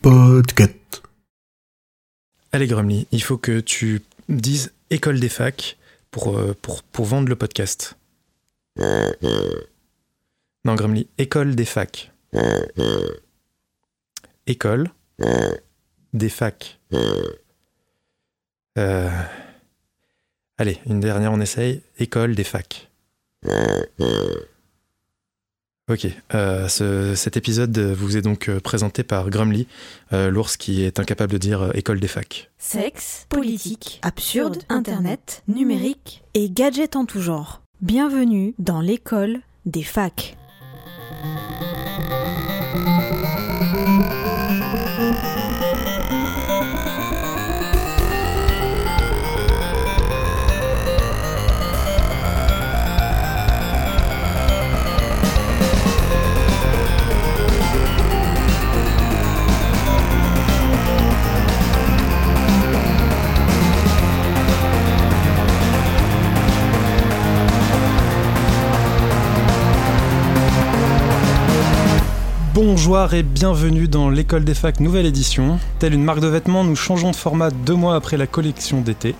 Podcast. Allez Grumly, il faut que tu dises école des facs pour, euh, vendre le podcast. Non Grumly, école des facs. École des facs. Euh, Allez, une dernière, on essaye. École des facs. Ok, euh, ce- cet épisode vous est donc euh, présenté par Grumly, euh, l'ours qui est incapable de dire école des facs. Sexe, politique, absurde, internet, numérique et gadgets en tout genre. Bienvenue dans l'école des facs. Bonjour et bienvenue dans l'école des facs nouvelle édition. Telle une marque de vêtements, nous changeons de format deux mois après la collection d'été.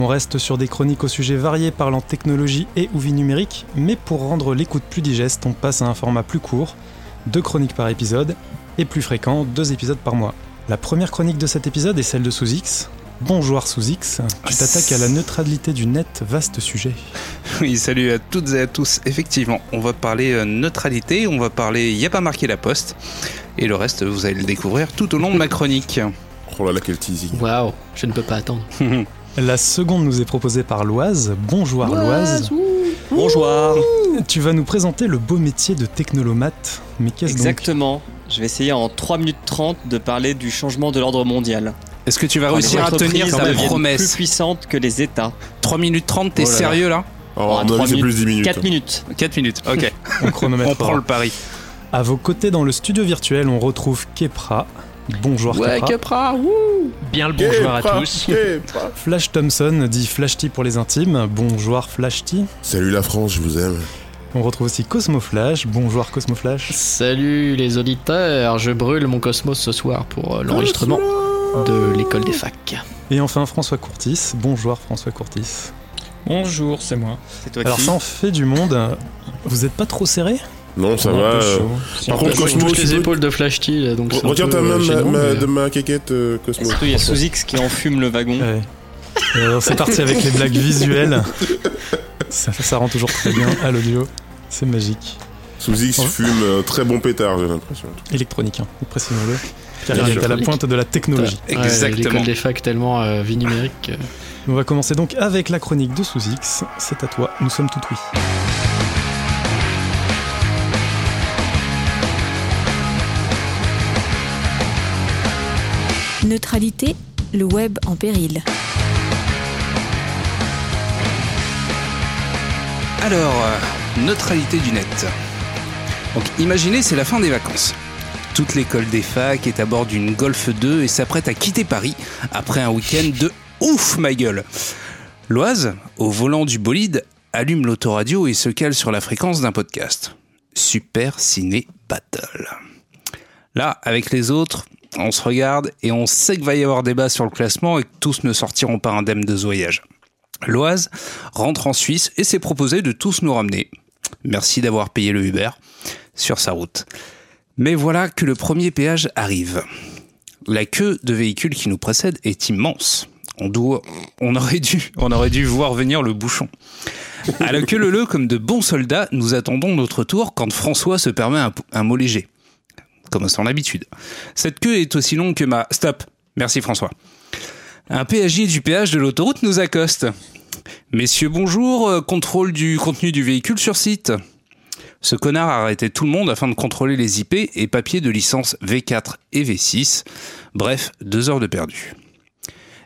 On reste sur des chroniques au sujet variés parlant technologie et ou vie numérique, mais pour rendre l'écoute plus digeste, on passe à un format plus court, deux chroniques par épisode, et plus fréquent, deux épisodes par mois. La première chronique de cet épisode est celle de Sous-X. Bonjour Sous-X, tu t'attaques à la neutralité du net, vaste sujet. Oui, salut à toutes et à tous. Effectivement, on va parler euh, neutralité, on va parler y a pas marqué la poste, et le reste, vous allez le découvrir tout au long de ma chronique. Oh là là, quel teasing. Waouh, je ne peux pas attendre. La seconde nous est proposée par Loise. Bonjour Loise. Bonjour. Tu vas nous présenter le beau métier de technolomate. Mais qu'est-ce donc Exactement. Je vais essayer en 3 minutes 30 de parler du changement de l'ordre mondial. Est-ce que tu vas les réussir à tenir ta deviennent plus promesse puissantes que les États. 3 minutes 30, t'es Oh là là. sérieux là Ah, à mon trois avis, c'est minutes, plus 10 minutes. 4 minutes. 4 minutes, ok. On chronomètre. on prend le pari. À vos côtés dans le studio virtuel, on retrouve Kepra. Bonjour Kepra. Capra, Bien le Bonjour à tous. Flash Thompson, dit Flash T pour les intimes. Bonjour Flash T. Salut la France, je vous aime. On retrouve aussi Cosmo Flash. Bonjour Cosmo Flash. Salut les auditeurs, je brûle mon cosmos ce soir pour euh, l'enregistrement de l'école des facs. Et enfin François Courtis. Bonjour François Courtis. Bonjour, c'est moi. C'est toi Alors qui ça en fait du monde. Vous êtes pas trop serré? Non, ça va. euh. Par Je contre, Cosmo, tu les épaules de Flash T, donc peu, ta main de ma- gênant, ma- mais- de ma quéquette, euh, Cosmo. Surtout, il y a Sous-X qui enfume le wagon? Ouais. Euh, c'est parti avec les blagues visuelles. Ça, ça rend toujours très bien à l'audio. C'est magique. Sous X Oh. fume un très bon pétard, j'ai l'impression. Électronique, hein, précisons-le. Il est à la pointe de la technologie. Exactement. L'école des facs tellement euh, vie numérique. On va commencer donc avec la chronique de Sous-X. C'est à toi, nous sommes tout oui. Neutralité, le web en péril. Alors, euh, neutralité du net. Donc imaginez, c'est la fin des vacances. Toute l'école des facs est à bord d'une Golf 2 et s'apprête à quitter Paris après un week-end de ouf ma gueule. Loise, au volant du bolide, allume l'autoradio et se cale sur la fréquence d'un podcast. Super Ciné Battle. Là, avec les autres, on se regarde et on sait qu'il va y avoir débat sur le classement et que tous ne sortiront pas indemnes de ce voyage. Loise rentre en Suisse et s'est proposé de tous nous ramener. Merci d'avoir payé le Uber sur sa route. Mais voilà que le premier péage arrive. La queue de véhicules qui nous précède est immense. On, doit, on, aurait dû, voir venir le bouchon. À la queue leu comme de bons soldats, nous attendons notre tour quand François se permet un, mot léger. Comme son habitude. Cette queue est aussi longue que ma... Stop Merci François. Un péagier du péage de l'autoroute nous accoste. Messieurs, bonjour, euh, contrôle du contenu du véhicule sur site. Ce connard a arrêté tout le monde afin de contrôler les IP et papiers de licence V4 et V6. Bref, deux heures de perdu.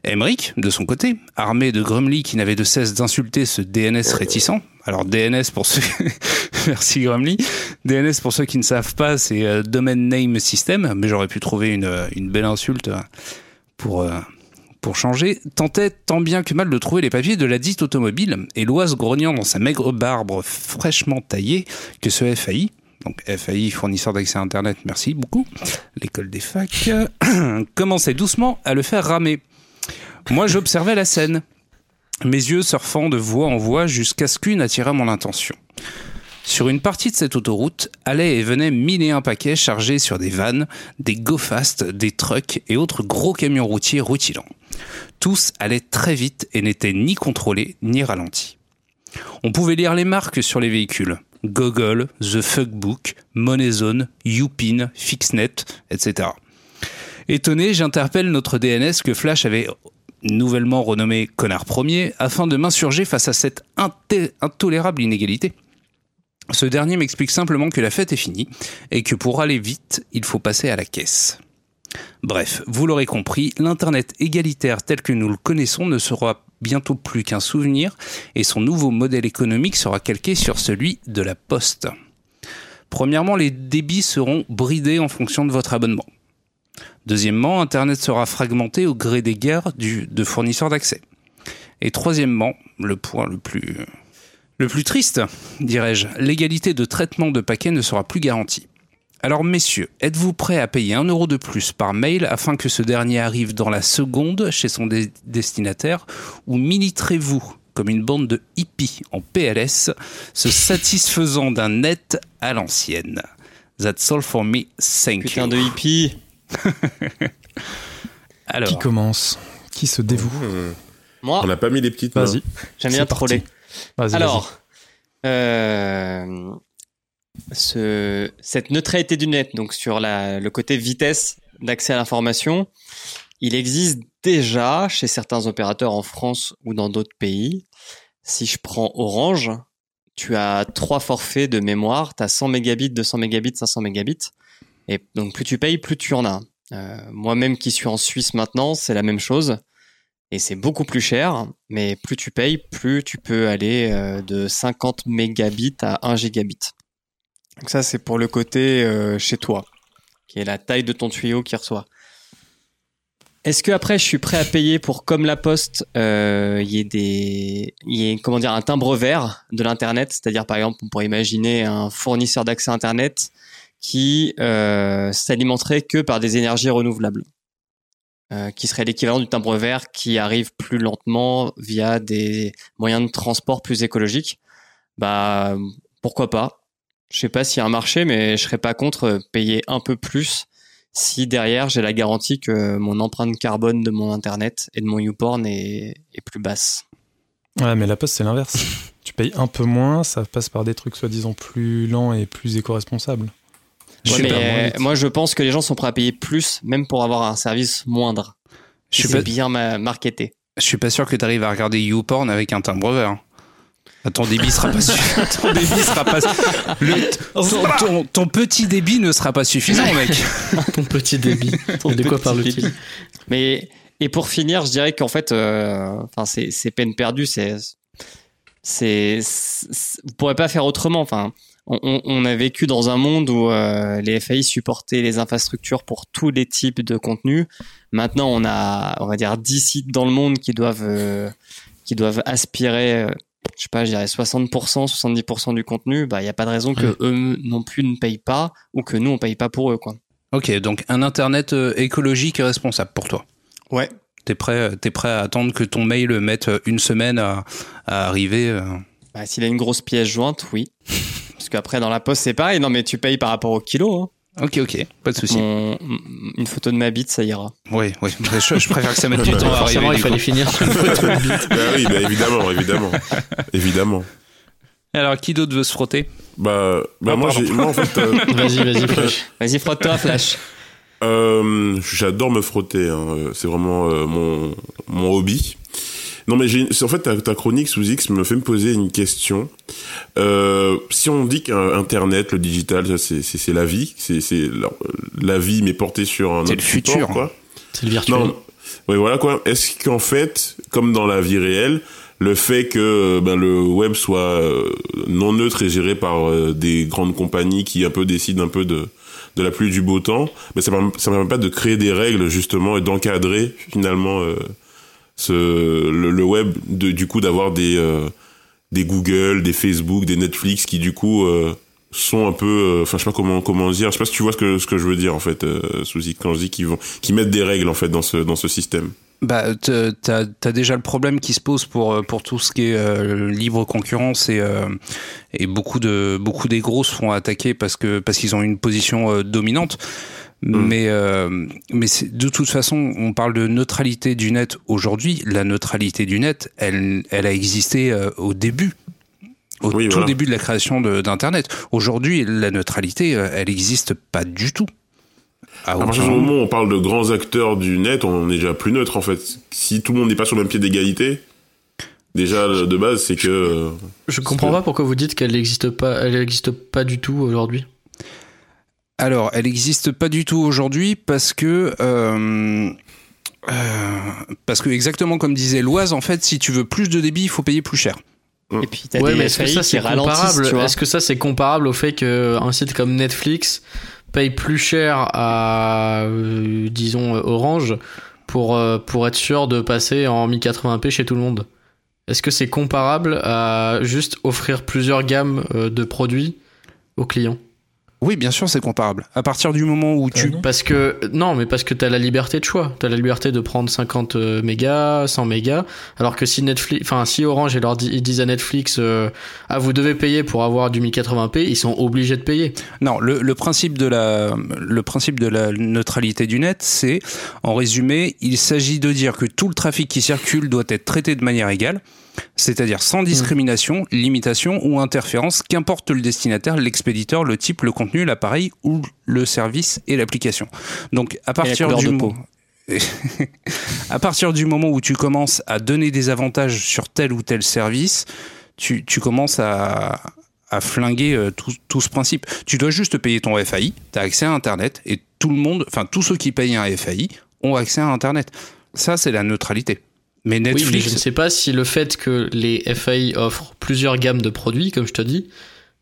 Emmerich, de son côté, armé de Grumly qui n'avait de cesse d'insulter ce DNS réticent. Alors DNS pour ceux... Merci Grumly. DNS pour ceux qui ne savent pas, c'est euh, Domain Name System, mais j'aurais pu trouver une, euh, belle insulte euh, pour, changer, tentait tant bien que mal de trouver les papiers de la dite automobile, et l'oise grognant dans sa maigre barbe fraîchement taillée que ce FAI, donc FAI, fournisseur d'accès à Internet, merci beaucoup, l'école des facs, commençait doucement à le faire ramer. Moi, j'observais la scène, mes yeux surfant de voie en voie jusqu'à ce qu'une attira mon attention. Sur une partie de cette autoroute, allaient et venaient mille et un paquets chargés sur des vannes, des go-fast, des trucks et autres gros camions routiers rutilants. Tous allaient très vite et n'étaient ni contrôlés ni ralentis. On pouvait lire les marques sur les véhicules. Google, The Fuckbook, MoneyZone, Youpin, Fixnet, etc. Étonné, j'interpelle notre DNS que Flash avait nouvellement renommé Connard Premier afin de m'insurger face à cette intolérable inégalité. Ce dernier m'explique simplement que la fête est finie et que pour aller vite, il faut passer à la caisse. Bref, vous l'aurez compris, l'Internet égalitaire tel que nous le connaissons ne sera bientôt plus qu'un souvenir et son nouveau modèle économique sera calqué sur celui de la poste. Premièrement, les débits seront bridés en fonction de votre abonnement. Deuxièmement, Internet sera fragmenté au gré des guerres de fournisseurs d'accès. Et troisièmement, le point le plus, le plus triste, dirais-je, l'égalité de traitement de paquets ne sera plus garantie. Alors messieurs, êtes-vous prêts à payer un euro de plus par mail afin que ce dernier arrive dans la seconde chez son dé- destinataire ou militerez-vous comme une bande de hippies en PLS, se satisfaisant d'un net à l'ancienne? That's all for me, thank Putain you. de hippie. Alors, Qui commence? Qui se dévoue? Mmh. Moi, On n'a pas mis les petites mains. Vas-y. j'aime bien troller. Alors, euh, ce, cette neutralité du net, donc sur le côté vitesse d'accès à l'information, il existe déjà chez certains opérateurs en France ou dans d'autres pays. Si je prends Orange, tu as trois forfaits de mémoire, tu as 100 mégabits, 200 mégabits, 500 mégabits. Et donc plus tu payes, plus tu en as. Euh, Moi-même qui suis en Suisse maintenant, c'est la même chose. Et c'est beaucoup plus cher, mais plus tu payes, plus tu peux aller euh, de 50 mégabits à 1 gigabit. Donc ça, c'est pour le côté euh, chez toi, qui est la taille de ton tuyau qui reçoit. Est-ce que après, je suis prêt à payer pour, comme la Poste, euh, il y ait des, y ait comment dire, un timbre vert de l'internet, c'est-à-dire par exemple, on pourrait imaginer un fournisseur d'accès internet qui s'alimenterait que par des énergies renouvelables euh, qui serait l'équivalent du timbre vert qui arrive plus lentement via des moyens de transport plus écologiques, bah pourquoi pas? Je sais pas s'il y a un marché, mais je serais pas contre payer un peu plus si derrière j'ai la garantie que mon empreinte carbone de mon internet et de mon YouPorn est, est plus basse. Ouais, mais la poste, c'est l'inverse. tu payes un peu moins, ça passe par des trucs soi-disant plus lents et plus éco-responsables. Ouais, mais euh, moi je pense que les gens sont prêts à payer plus, même pour avoir un service moindre. je suis C'est pas, bien ma- marketé. je suis pas sûr que tu arrives à regarder YouPorn avec un timbre vert. Ah, Ton débit sera pas suffisant. ton débit sera pas. Le- ton, ton- ton petit débit ne sera pas suffisant, mec. Ton petit débit. Ton de quoi parle-t-il. Mais et pour finir, je dirais qu'en fait, euh, enfin c'est c'est peine perdue. C'est c'est c'est- vous pourrez pas faire autrement. Enfin, on, on- on a vécu dans un monde où euh, les FAI supportaient les infrastructures pour tous les types de contenus. Maintenant, on a, on va dire, 10 sites dans le monde qui doivent euh, qui doivent aspirer. euh, je sais pas, je dirais 60%, 70% du contenu, bah, il n'y a pas de raison que eux non plus ne payent pas ou que nous, on paye pas pour eux, quoi. Ok, donc un internet euh, écologique et responsable pour toi. Ouais. T'es prêt, t'es prêt à attendre que ton mail mette une semaine à, à arriver euh, Bah, s'il a une grosse pièce jointe, oui. Qu'après, dans la poste, c'est pareil. Non, mais tu payes par rapport au kilo. hein. Ok, ok, pas de souci. Mon- une photo de ma bite, ça ira. Oui, oui. Je, je préfère que ça mette du temps à Forcément, arriver. il fallait finir sur une photo de bite. Bah oui, bah évidemment, évidemment. évidemment. Alors, qui d'autre veut se frotter? Bah, bah Ah, moi, moi, en fait, euh, Vas-y, vas-y, Flash. Vas-y, frotte-toi, Flash. euh, j'adore me frotter. hein. C'est vraiment euh, mon, mon hobby. Non, mais j'ai, en fait, ta, ta chronique sous X me fait me poser une question. Euh, si on dit qu'Internet, le digital, c'est, la vie, c'est, la, la vie, mais portée sur un C'est le futur. quoi. C'est le virtuel. Non, oui, voilà quoi. Est-ce qu'en fait, comme dans la vie réelle, le fait que euh, ben, le web soit euh, non neutre et géré par euh, des grandes compagnies qui un peu décident un peu de de la pluie du beau temps, mais ça permet, ça permet pas de créer des règles justement et d'encadrer finalement euh, le, web, du coup d'avoir des euh, des Google, des Facebook, des Netflix qui du coup euh, sont un peu, euh, enfin je sais pas comment comment dire, je sais pas si tu vois ce que ce que je veux dire en fait, euh, Souzy, quand je dis qu'ils vont, qu'ils mettent des règles en fait dans ce dans ce système. Bah, t'as as déjà le problème qui se pose pour pour tout ce qui est libre concurrence et et beaucoup de beaucoup des gros se font attaquer parce que parce qu'ils ont une position dominante. Mm. Mais euh, mais c'est- de toute façon, on parle de neutralité du net aujourd'hui. La neutralité du net, elle elle a existé euh, au début. Au Oui, tout voilà. début de la création d'Internet. Aujourd'hui, la neutralité, euh, elle existe pas du tout. À À partir du moment. où on parle de grands acteurs du net, on est déjà plus neutre en fait. Si tout le monde n'est pas sur le même pied d'égalité, déjà de base c'est que Je comprends pas pourquoi vous dites qu'elle n'existe pas, elle existe pas du tout aujourd'hui. Alors, elle n'existe pas du tout aujourd'hui parce que euh, euh, parce que exactement comme disait Loise, en fait, si tu veux plus de débit, il faut payer plus cher. Et puis t'as Ouais, des mais est-ce que ça qui c'est comparable. Est-ce que ça c'est comparable au fait qu'un site comme Netflix paye plus cher à, euh, disons, Orange pour, euh, pour être sûr de passer en 1080p chez tout le monde? Est-ce que c'est comparable à juste offrir plusieurs gammes euh, de produits aux clients? Oui, bien sûr, c'est comparable. À partir du moment où tu non. Parce que non, mais parce que t'as la liberté de choix, t'as la liberté de prendre 50 euh, mégas, 100 mégas, alors que si Netflix, enfin si Orange et leur di- ils disent à Netflix, euh, ah vous devez payer pour avoir du 1080p, ils sont obligés de payer. Non, le, le principe de la le principe de la neutralité du net, c'est en résumé, il s'agit de dire que tout le trafic qui circule doit être traité de manière égale, c'est-à-dire sans discrimination, limitation ou interférence, qu'importe le destinataire, l'expéditeur, le type, le contenu, l'appareil ou le service et l'application. Donc à partir du à partir du moment où tu commences à donner des avantages sur tel ou tel service, tu, tu commences à, à flinguer euh, tout, tout ce principe. Tu dois juste payer ton FAI, tu as accès à Internet, et tout le monde, enfin tous ceux qui payent un FAI ont accès à Internet. Ça, c'est la neutralité. Mais Oui, mais Netflix, je ne sais pas si le fait que les FAI offrent plusieurs gammes de produits, comme je te dis,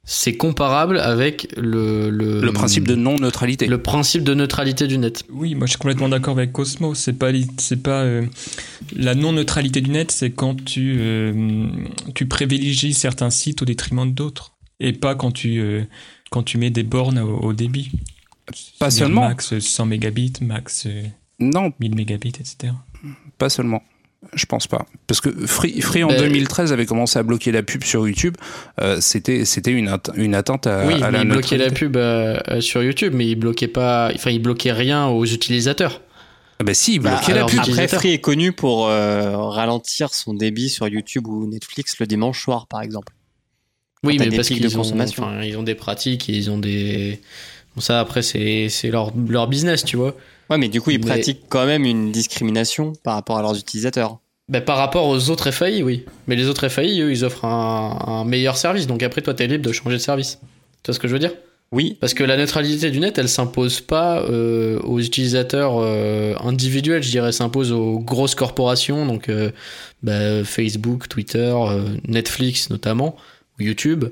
c'est comparable avec le le, le principe de non-neutralité. le principe de neutralité du net. Oui, moi je suis complètement d'accord avec Cosmo. C'est pas, c'est pas euh, la non-neutralité du net, c'est quand tu, euh, tu privilégies certains sites au détriment d'autres. Et pas quand tu, euh, quand tu mets des bornes au, au début. Pas seulement. Max 100 mégabits, max euh, Non, 1000 mégabits, etc. pas seulement. Je pense pas. Parce que Free, Free en Ben- 2013 avait commencé à bloquer la pub sur YouTube. Euh, c'était, c'était une, atte- une atteinte à, oui, à la il bloquait la neutralité. pub euh, euh, sur YouTube, mais il bloquait pas, enfin il bloquait rien aux utilisateurs. Ah bah si, il Bah, bloquait la alors, pub. Après. Free est connu pour euh, ralentir son débit sur YouTube ou Netflix le dimanche soir, par exemple. Oui, mais parce qu'ils ont, consommation. enfin, ils ont des pratiques, et ils ont des. Bon, ça après c'est c'est leur leur business, tu vois. Ouais, mais du coup, ils Mais- pratiquent quand même une discrimination par rapport à leurs utilisateurs. Ben, par rapport aux autres FAI, oui. Mais les autres FAI, eux, ils offrent un, un meilleur service. Donc après, toi, t'es libre de changer de service. Tu vois ce que je veux dire? Oui, Parce que la neutralité du net, elle s'impose pas euh, aux utilisateurs euh, individuels, je dirais, elle s'impose aux grosses corporations, donc euh, bah, Facebook, Twitter, Netflix notamment, ou YouTube.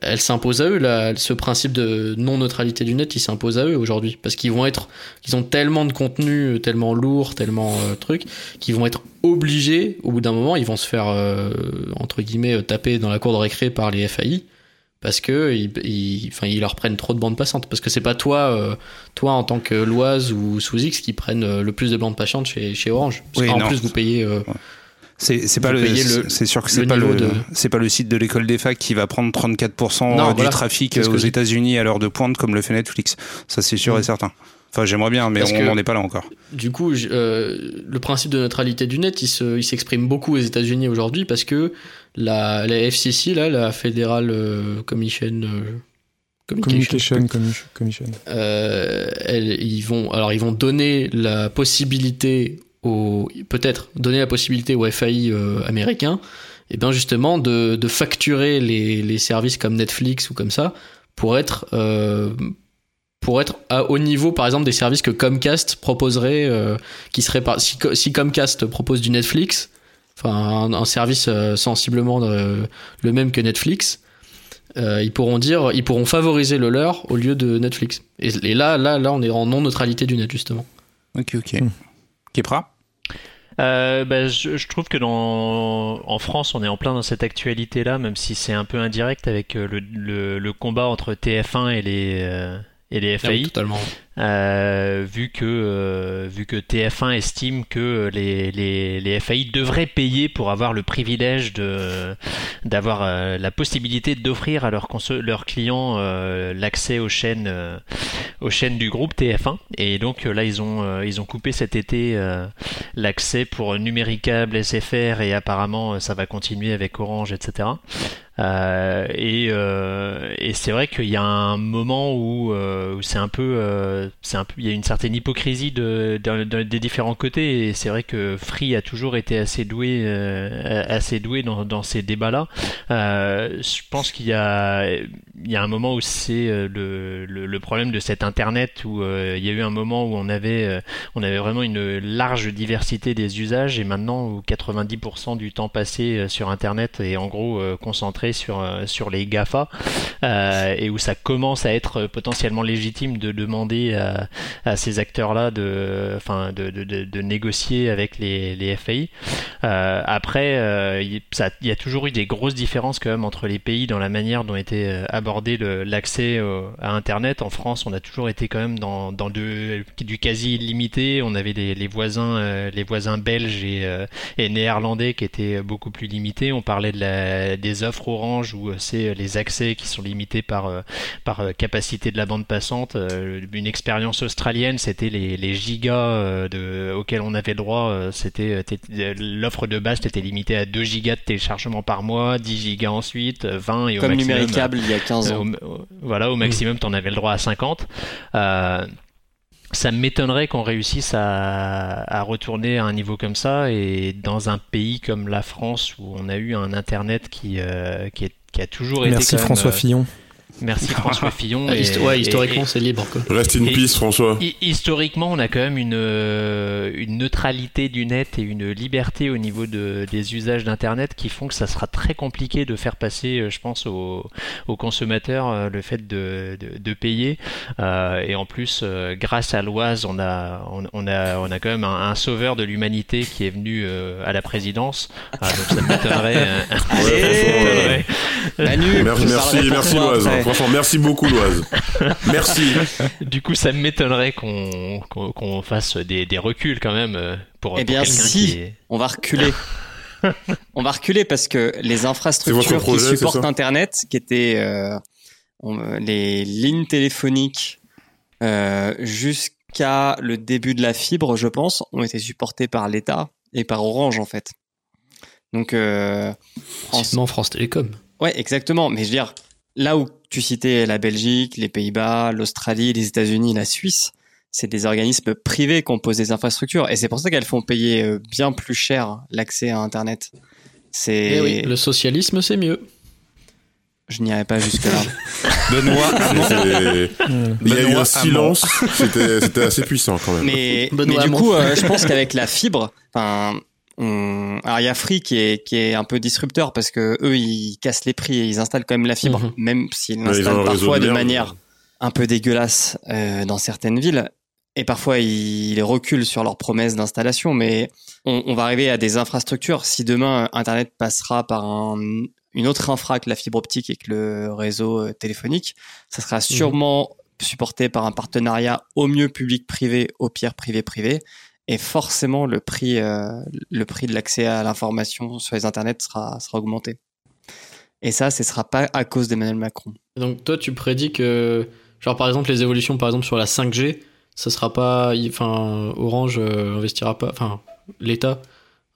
Elle s'impose à eux, là, ce principe de non-neutralité du net, il s'impose à eux aujourd'hui. Parce qu'ils vont être, ils ont tellement de contenu, tellement lourd, tellement euh, truc, qu'ils vont être obligés, au bout d'un moment, ils vont se faire, euh, entre guillemets, euh, taper dans la cour de récré par les FAI parce que ils, ils, enfin, ils leur prennent trop de bandes passantes. Parce que c'est pas toi, euh, toi en tant que Loise ou sous X qui prennent euh, le plus de bandes passantes chez, chez Orange. Parce Oui, qu'en non. plus, vous payez. euh, C'est, pas le, payez le- c'est sûr que c'est pas le, de- c'est pas le site de l'école des facs qui va prendre 34% Non, du voilà. trafic ce aux États-Unis à l'heure de pointe comme le fait Netflix. Ça, c'est sûr Mm. et certain. Enfin, j'aimerais bien, mais Parce on n'en est pas là encore. du coup, euh, le principe de neutralité du net, il, se, il s'exprime beaucoup aux États-Unis aujourd'hui parce que la, la FCC, là, la Federal euh, Commission. euh, Communication, euh, elles- ils vont alors ils vont donner la possibilité peut-être donner la possibilité aux FAI euh, américains et bien justement de, de facturer les, les services comme Netflix ou comme ça pour être euh, pour être à, au niveau par exemple des services que Comcast proposerait euh, qui serait par, si, si Comcast propose du Netflix enfin un, un service euh, sensiblement le même que Netflix euh, ils pourront dire, ils pourront favoriser le leur au lieu de Netflix. Et, et là, là, là, on est en non neutralité du net justement. Ok, ok. Mm. Kepra? Euh, bah, je, je trouve que dans, en France, on est en plein dans cette actualité-là, même si c'est un peu indirect avec euh, le, le, le combat entre TF1 et les, euh, et les Ah FAI. totalement. Euh, vu que euh, vu que TF1 estime que les, les, les FAI devraient payer pour avoir le privilège de d'avoir euh, la possibilité d'offrir à leurs leurs clients euh, l'accès aux chaînes aux chaînes du groupe TF1 et donc là ils ont ils ont coupé cet été l'accès pour Numéricable, SFR et apparemment ça va continuer avec Orange etc. Euh, et euh, et c'est vrai qu'il y a un moment où, euh, où c'est un peu, il y a une certaine hypocrisie de, de- de- des différents côtés. Et c'est vrai que Free a toujours été assez doué, euh, assez doué dans, ces débats-là. Euh, je pense qu'il y a, il y a un moment où c'est euh, le, problème de cet Internet où il y a eu un moment où on avait, on avait vraiment une large diversité des usages et maintenant où 90% du temps passé sur Internet est en gros concentré sur, sur les GAFA et où ça commence à être potentiellement légitime de demander à, ces acteurs-là de, enfin, de, négocier avec les, FAI. Euh, après, euh, il il y a toujours eu des grosses différences quand même entre les pays dans la manière dont était euh, abordé l'accès à Internet. En France, on a toujours été quand même dans, du quasi illimité. On avait les, voisins, euh, les voisins belges et, euh, néerlandais qui étaient beaucoup plus limités. On parlait de la, des offres Orange où euh, c'est les accès qui sont limités par, euh, euh, capacité de la bande passante. Euh, Une expérience australienne, c'était les, les gigas euh, de, auxquels on avait le droit. euh, C'était t'étais- l'offre de base était limitée à 2 gigas de téléchargement par mois, 10 gigas ensuite, euh, 20 et au Comme maximum, numéricable il y a 15 euh, ans. au- voilà, au maximum, tu en avais le droit à 50. Euh, ça m'étonnerait qu'on réussisse à, à retourner à un niveau comme ça et dans un pays comme la France où on a eu un internet qui, euh, qui, est- qui a toujours été Merci même, François euh, Fillon. Merci François Fillon Ah, et- histo- ouais, historiquement, c'est libre, quoi. Reste in Et- peace, François. Hi- Historiquement, on a quand même une, euh, une neutralité du net et une liberté au niveau de, des usages d'Internet qui font que ça sera très compliqué de faire passer, euh, je pense, aux, aux consommateurs euh, le fait de, de, de payer. Euh, et en plus, grâce à l'Oise, on a, on, on a, on a quand même un, un sauveur de l'humanité qui est venu euh, à la présidence. Ah, donc ça m'étonnerait. euh, m'étonnerait. Manu, Merci, merci, merci Loise. Franchement, merci beaucoup Loise. Merci. Du coup, ça m'étonnerait qu'on qu'on qu'on fasse des, des reculs quand même pour, Eh bien, si. qui est... On va reculer. On va reculer parce que les infrastructures projet, qui supportent Internet, qui étaient euh, on- les lignes téléphoniques euh, jusqu'à le début de la fibre, je pense, ont été supportées par l'État et par Orange en fait. Donc, euh, en- France Télécom. ouais, exactement. Mais je veux dire, là où tu citais la Belgique, les Pays-Bas, l'Australie, les États-Unis, la Suisse, c'est des organismes privés qui ont posé des infrastructures et c'est pour ça qu'elles font payer euh, bien plus cher l'accès à Internet. C'est, Eh oui, le socialisme, c'est mieux. je n'irai pas jusque là. Benoît C'est- Il y a eu Benoît un silence. C'était assez puissant quand même. mais, du coup, euh, je pense qu'avec la fibre, enfin, on... alors il y a Free qui est qui est un peu disrupteur parce que eux ils cassent les prix et ils installent quand même la fibre, Mhm. même s'ils l'installent parfois de manière un peu dégueulasse euh, dans certaines villes. Et parfois, ils reculent sur leurs promesses d'installation, mais on, on va arriver à des infrastructures. Si demain, Internet passera par un- une autre infra que la fibre optique et que le réseau euh, téléphonique, ça sera sûrement supporté par un partenariat au mieux public-privé, au pire privé-privé. Et forcément, le prix, euh, le prix de l'accès à l'information sur les internets sera, sera augmenté. Et ça, ce sera pas à cause d'Emmanuel Macron. Donc toi, tu prédis que, genre par exemple, les évolutions, par exemple sur la 5G, ça sera pas, enfin, Orange euh, investira pas, enfin, l'État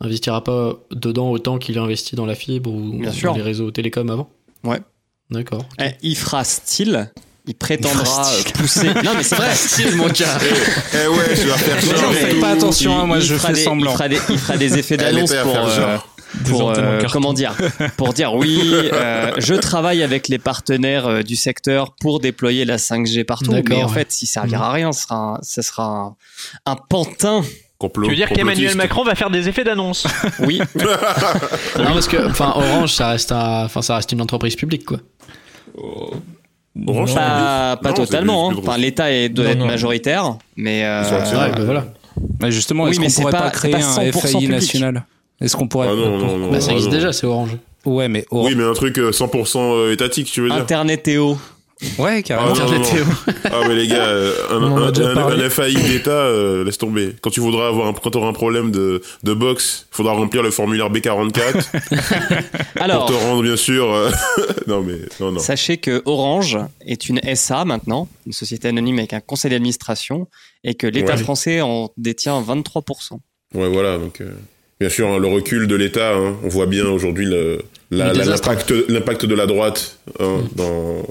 investira pas dedans autant qu'il a investi dans la fibre ou Bien dans sûr. les réseaux télécoms avant? Ouais. D'accord. Eh, il fera style. Il prétendra euh, pousser. Non, mais c'est vrai. style, mon gars. Eh ouais, tu vas faire genre mais tout. pas attention, hein, moi, je fera fais des- semblant. Il fera des, il fera des effets d'annonce pour, euh, genre. pour euh, comment dire, pour dire oui, euh, je travaille avec les partenaires euh, du secteur pour déployer la 5G partout. Mais en ouais. fait, il servira à rien. Ce sera, un, ce sera un, un pantin. Complot- Tu veux dire qu'Emmanuel. Macron va faire des effets d'annonce? Oui. Non, parce que, enfin, Orange, ça reste, un- enfin, ça reste une entreprise publique, quoi. Orange, pas, pas Non, c'est totalement. hein. Enfin, l'État est- doit Non, être non. majoritaire, mais euh. Ouais, bah voilà. Bah, justement, Oui, est-ce mais qu'on c'est pourrait pas- créer pas un 100% FAI public. national Est-ce qu'on pourrait Ah non, non, non. Bah, ça existe déjà, c'est Orange. Ouais, mais Orange- Oui, mais un truc euh, 100% étatique, tu veux dire Internet Théo. Ouais, carrément. Ah, non, non, non. Ah mais les gars, euh, un, un, un- un FAI d'État, euh, laisse tomber. Quand tu voudras avoir un, quand t'auras un problème de, de box, faudra remplir le formulaire B44 Alors, pour te rendre bien sûr. euh, non mais non non. Sachez que Orange est une SA maintenant, une société anonyme avec un conseil d'administration, et que l'État Ouais. français en détient 23%. Ouais voilà donc. euh, Bien sûr, hein, le recul de l'État, hein, on voit bien aujourd'hui la- la- l'impact, de la droite hein, dans,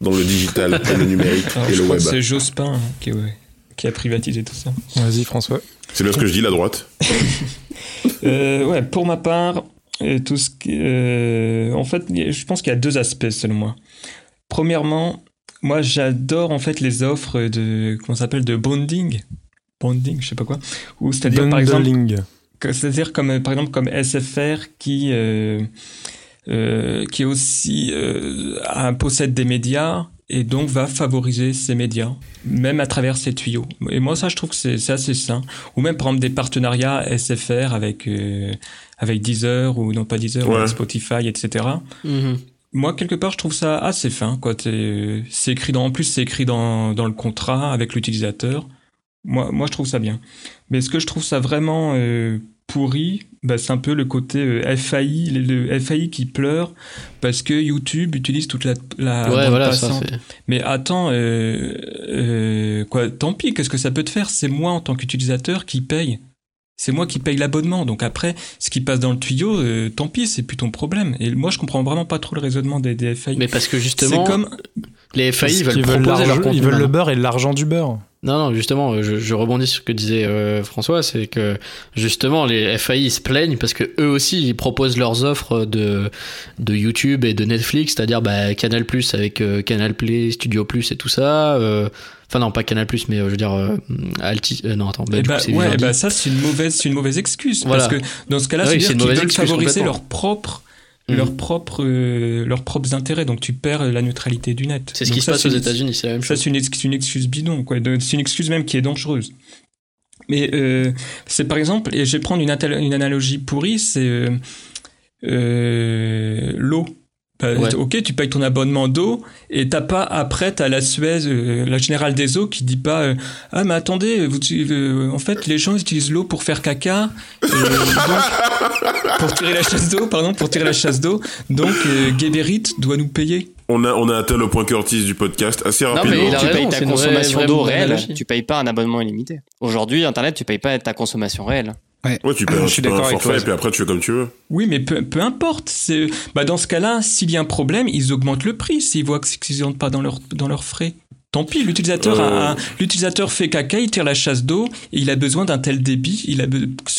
dans le digital, et le numérique Alors, et je le crois web. c'est Jospin hein, qui, ouais, qui a privatisé tout ça. Vas-y, François. C'est bien ce que je dis, la droite. Euh, ouais, pour ma part, euh, tout ce qui, euh, en fait, je pense qu'il y a deux aspects selon moi. Premièrement, moi j'adore en fait les offres de comment ça s'appelle de bonding, bonding, je sais pas quoi, ou c'est-à-dire par exemple, c'est-à-dire comme par exemple comme SFR qui euh, qui aussi euh, possède des médias et donc va favoriser ces médias, même à travers ses tuyaux. Et moi, ça, je trouve que c'est c'est assez sain. Ou même, exemple, des partenariats SFR avec, euh, avec Deezer, ou non pas Deezer, Ouais. avec Spotify, etc. Mhm. Moi, quelque part, je trouve ça assez fin. quoi. T'es- C'est écrit dans, en plus, c'est écrit dans, dans le contrat avec l'utilisateur. Moi, moi, je trouve ça bien. Mais ce que je trouve ça vraiment euh, pourri, bah, c'est un peu le côté euh, FAI, le, FAI qui pleure parce que YouTube utilise toute la, la ouais, bande voilà, ça. Mais attends, euh, euh, quoi, tant pis, qu'est-ce que ça peut te faire? C'est moi en tant qu'utilisateur qui paye. C'est moi qui paye l'abonnement. Donc après, ce qui passe dans le tuyau, euh, tant pis, c'est plus ton problème. Et moi, je comprends vraiment pas trop le raisonnement des, des FAI. Mais parce que C'est justement, comme les FAI veulent proposer l'argent- leur contenu. Ils veulent le beurre et l'argent du beurre. Non, non, justement, euh, je, je rebondis sur ce que disait euh, François, c'est que justement les FAI ils se plaignent parce que eux aussi ils proposent leurs offres de de YouTube et de Netflix, c'est-à-dire bah, Canal Plus avec euh, Canal Play, Studio Plus et tout ça. Enfin non, pas Canal Plus, mais euh, je veux dire euh, Alti. euh, non, attends. Bah, Eh bah, coup, ouais, bah, ça c'est une mauvaise, c'est une mauvaise excuse Voilà. parce que dans ce cas-là, oui, c'est qu'ils veulent excuse favoriser leurs propres, leurs propres, leurs propres intérêts. Donc tu perds la neutralité du net. C'est ce qui se ça, passe aux États-Unis, c'est la même Ça, chose. c'est une, ex- une excuse bidon, quoi. C'est une excuse même qui est dangereuse. Mais euh, c'est par exemple, et je vais prendre une, analogie pourrie, c'est euh, euh, l'eau. Bah, Ouais. Ok, tu payes ton abonnement d'eau et t'as pas après t'as la Suez, euh, la générale des eaux qui dit pas euh, ah mais attendez vous, euh, en fait les gens utilisent l'eau pour faire caca et donc, pour tirer la chasse d'eau pardon pour tirer la chasse d'eau donc euh, Geberit doit nous payer. On a on a atteint le point Curtis du podcast assez mais rapidement. il a tu raison, payes ta consommation d'eau réelle, tu payes pas un abonnement illimité. Aujourd'hui, Internet, tu payes pas ta consommation réelle. Ouais, tu payes, Je un- suis d'accord un avec forfait toi. et puis après tu fais comme tu veux. Oui, mais peu, peu importe. C'est, bah dans ce cas-là, s'il y a un problème, ils augmentent le prix s'ils voient que- qu'ils n'entrent pas dans, leur, dans leurs frais. Tant pis, l'utilisateur, Euh. l'utilisateur fait caca, il tire la chasse d'eau, et il a besoin d'un tel débit, il a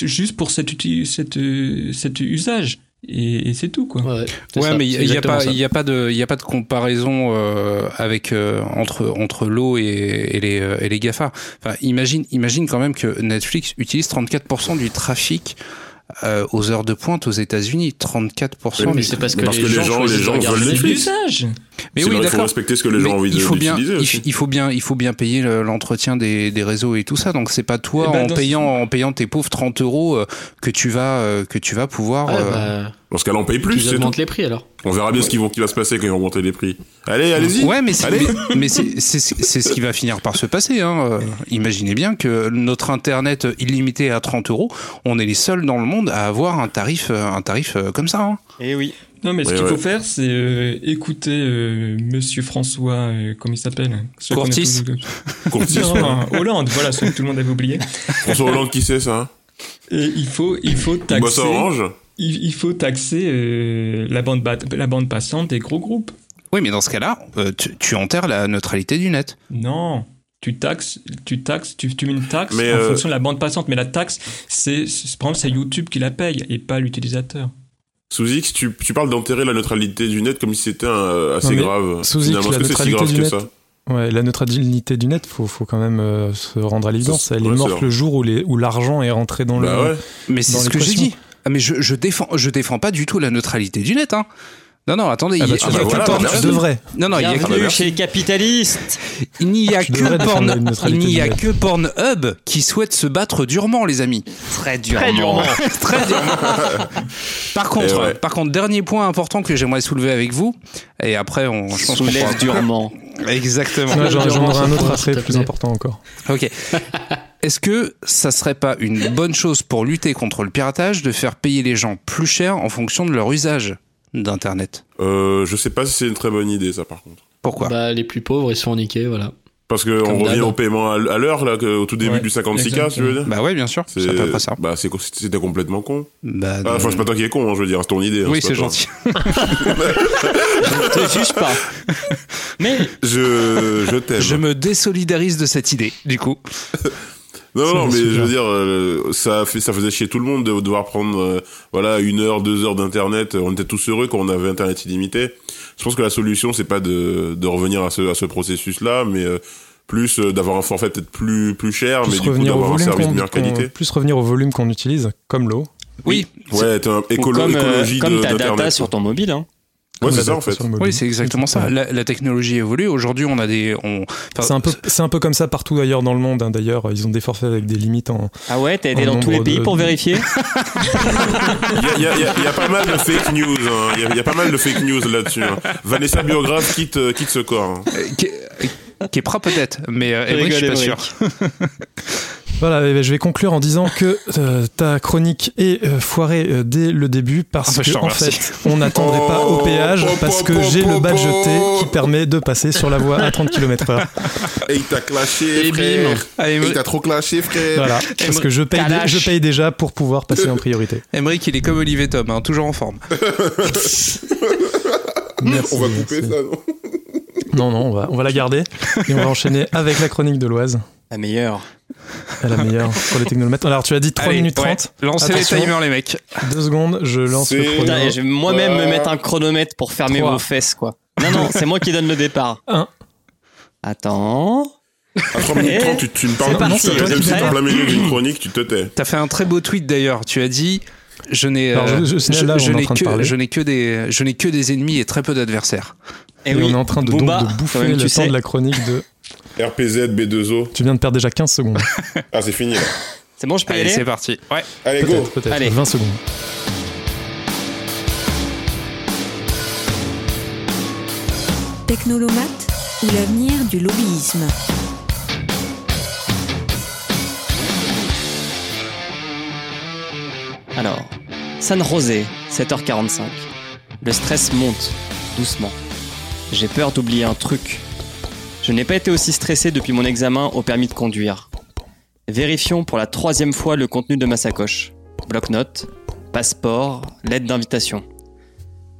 juste pour cet, euh, cet usage. Et, et c'est tout, quoi. Ouais, Ouais, ça, mais il n'y a, pas, il y a pas de, il y a pas de comparaison euh, avec euh, entre entre l'eau et, et les euh, et les Gafa. Enfin, imagine, imagine quand même que Netflix utilise 34% du trafic euh, aux heures de pointe aux États-Unis. 34%. Oui, mais c'est parce que Parce les, que les gens, gens- choisissent les gens veulent Netflix. Mais oui, il faut respecter ce que les gens Mais ont envie il faut bien, il, faut bien, il faut bien payer le- l'entretien des, des réseaux et tout ça. Donc c'est pas toi Eh ben, en payant en payant tes pauvres 30 euros euh, que tu vas euh, que tu vas pouvoir. Ouais, euh, bah, Dans ce cas-là, on paye plus, ils c'est tout. augmentent les prix alors. On verra bien ce qui, vont, qui va se passer quand ils vont augmenter les prix. Allez, allez-y. Ouais, mais c'est Allez. mais, mais c'est c'est c'est ce qui va finir par se passer. Hein. Euh, Imaginez bien que notre internet illimité à 30 euros, on est les seuls dans le monde à avoir un tarif un tarif comme ça. Hein. Et oui. Non, mais ce qu'il ouais. faut faire, c'est euh, écouter euh, Monsieur François, euh, comment il s'appelle? Courtis. tous- Courtis, Non, Hollande, voilà, celui que tout le monde avait oublié. François Hollande, qui c'est ça hein? Et il faut, il faut taxer. Orange? il, il faut taxer euh, la, bande bat- la bande passante des gros groupes. Oui, mais dans ce cas-là, euh, tu, tu enterres la neutralité du net. Non, tu taxes, tu taxes, tu, tu mets une taxe Mais, en euh, fonction de la bande passante. Mais la taxe, c'est, c'est- par exemple, c'est YouTube qui la paye et pas l'utilisateur. Sous X, tu, tu parles d'enterrer la neutralité du net comme si c'était un, euh, assez Non, grave. sous X, Finalement, la c'est si neutralité grave du que net, ça? Ouais, la neutralité du net, faut, faut quand même euh, se rendre à l'évidence. Ça, Elle ouais, est morte le jour où les- où l'argent est rentré dans Bah le. ouais. Mais c'est ce que j'ai dit. Ah, mais je, je défends je défends pas du tout la neutralité du net. Hein. Non, non, attendez. Ah il y bah, a- il bah que voilà, Pornhub. merci. Tu devrais. Non, non, il y a que Bienvenue chez les capitalistes. Il n'y a que, devrais défendre Porn- la il n'y a que Pornhub qui souhaite se battre durement, les amis. Très durement. Très durement. Très durement. par contre, Eh ouais. par contre, dernier point important que j'aimerais soulever avec vous, et après, on, je pense qu'on Soulève pourra- durement. Exactement. Ouais, J'en aurai un autre après, plus important encore. Ok. Est-ce que ça serait pas une bonne chose pour lutter contre le piratage de faire payer les gens plus cher en fonction de leur usage? D'internet Euh, je sais pas si c'est une très bonne idée, ça, par contre. Pourquoi? Bah, les plus pauvres, ils se font niquer, voilà. Parce que Comme on revient au paiement à l'heure, là, au tout début Ouais, du 56K, tu veux dire? Bah ouais, bien sûr. C'est à peu ça. Bah, c'était complètement con. Bah, Ah, Enfin, c'est pas toi qui es con, hein, je veux dire, c'est ton idée. hein, oui, c'est gentil. Je te juge pas. Mais Je, je t'aime. Je me désolidarise de cette idée, du coup. Non, non, mais super. je veux dire, euh, ça fait, ça faisait chier tout le monde de devoir prendre, euh, voilà, une heure, deux heures d'internet. On était tous heureux quand on avait internet illimité. Je pense que la solution, c'est pas de, de revenir à ce, à ce processus-là, mais euh, plus euh, d'avoir un forfait peut-être plus, plus cher, mais Plus du coup revenir, au d'avoir un volume service de qu'on- meilleure qualité. plus revenir au volume qu'on utilise, comme l'eau. Oui, Ouais, t'as un ou écolo, comme, euh, écologie comme de- ta data sur ton mobile. Hein. Ouais, c'est ça, en fait. oui, c'est exactement ça. La, la technologie évolue. Aujourd'hui, on a des, on, enfin, C'est un peu, c'est un peu comme ça partout ailleurs dans le monde. hein. D'ailleurs, ils ont des forfaits avec des limites en. Ah ouais, t'as été dans tous les pays de- pour vérifier Il y a, il y a- il y a pas mal de fake news. hein. Il y, a, il y a pas mal de fake news là-dessus. hein. Vanessa Biographe quitte, euh, quitte ce corps. hein. euh, qui, est- qui est pas peut-être, mais euh, Emmerich, je suis pas sûr. Voilà, eh ben, je vais conclure en disant que euh, ta chronique est euh, foirée euh, dès le début parce Ah bah, je que te en fait, on n'attendrait pas au Oh, péage parce po, que j'ai le badge. T qui permet de passer sur la voie à 30 km/h. Et il t'a clashé, Et frère. bim. Ah, Et il t'a trop clashé, frère. Voilà, parce que je paye, je paye déjà pour pouvoir passer en priorité. Emmerich, il est comme Olivier Tom, hein, toujours en forme. Merci, On va couper merci. ça, non Non, non, on va, on va la garder et on va enchaîner avec la chronique de l'Oise, La meilleure. la meilleure sur les technomètres. Alors, tu as dit 3 Allez, minutes ouais. 30. Lancez Attention. les timers, les mecs. Deux secondes, je lance le chrono. Je vais moi-même me Ouais. mettre un chronomètre pour fermer Trois. vos fesses, quoi. Non, non, c'est moi qui donne le départ. Un. Attends. À 3 minutes 30, tu, tu me parles C'est parti, même si t'es en plein milieu d'une chronique, tu te tais. T'as fait un très beau tweet d'ailleurs. Tu as dit, je n'ai, euh, je- je signale là, on est en n'ai train de que, parler. je n'ai que des, je n'ai que des ennemis et très peu d'adversaires. Et, Et oui, on est en train de, donc, Booba, de quand bouffer le temps sais. de la chronique de. RPZ, B2O. Tu viens de perdre déjà 15 secondes. Ah, c'est fini. là. C'est bon, je peux y Allez, aller c'est parti. Ouais. Allez, go. Peut-être. Allez. 20 secondes. Technolomate ou l'avenir du lobbyisme Alors, San José, 7h45. Le stress monte, doucement. J'ai peur d'oublier un truc. Je n'ai pas été aussi stressé depuis mon examen au permis de conduire. Vérifions pour la troisième fois le contenu de ma sacoche. Bloc-notes, passeport, lettre d'invitation.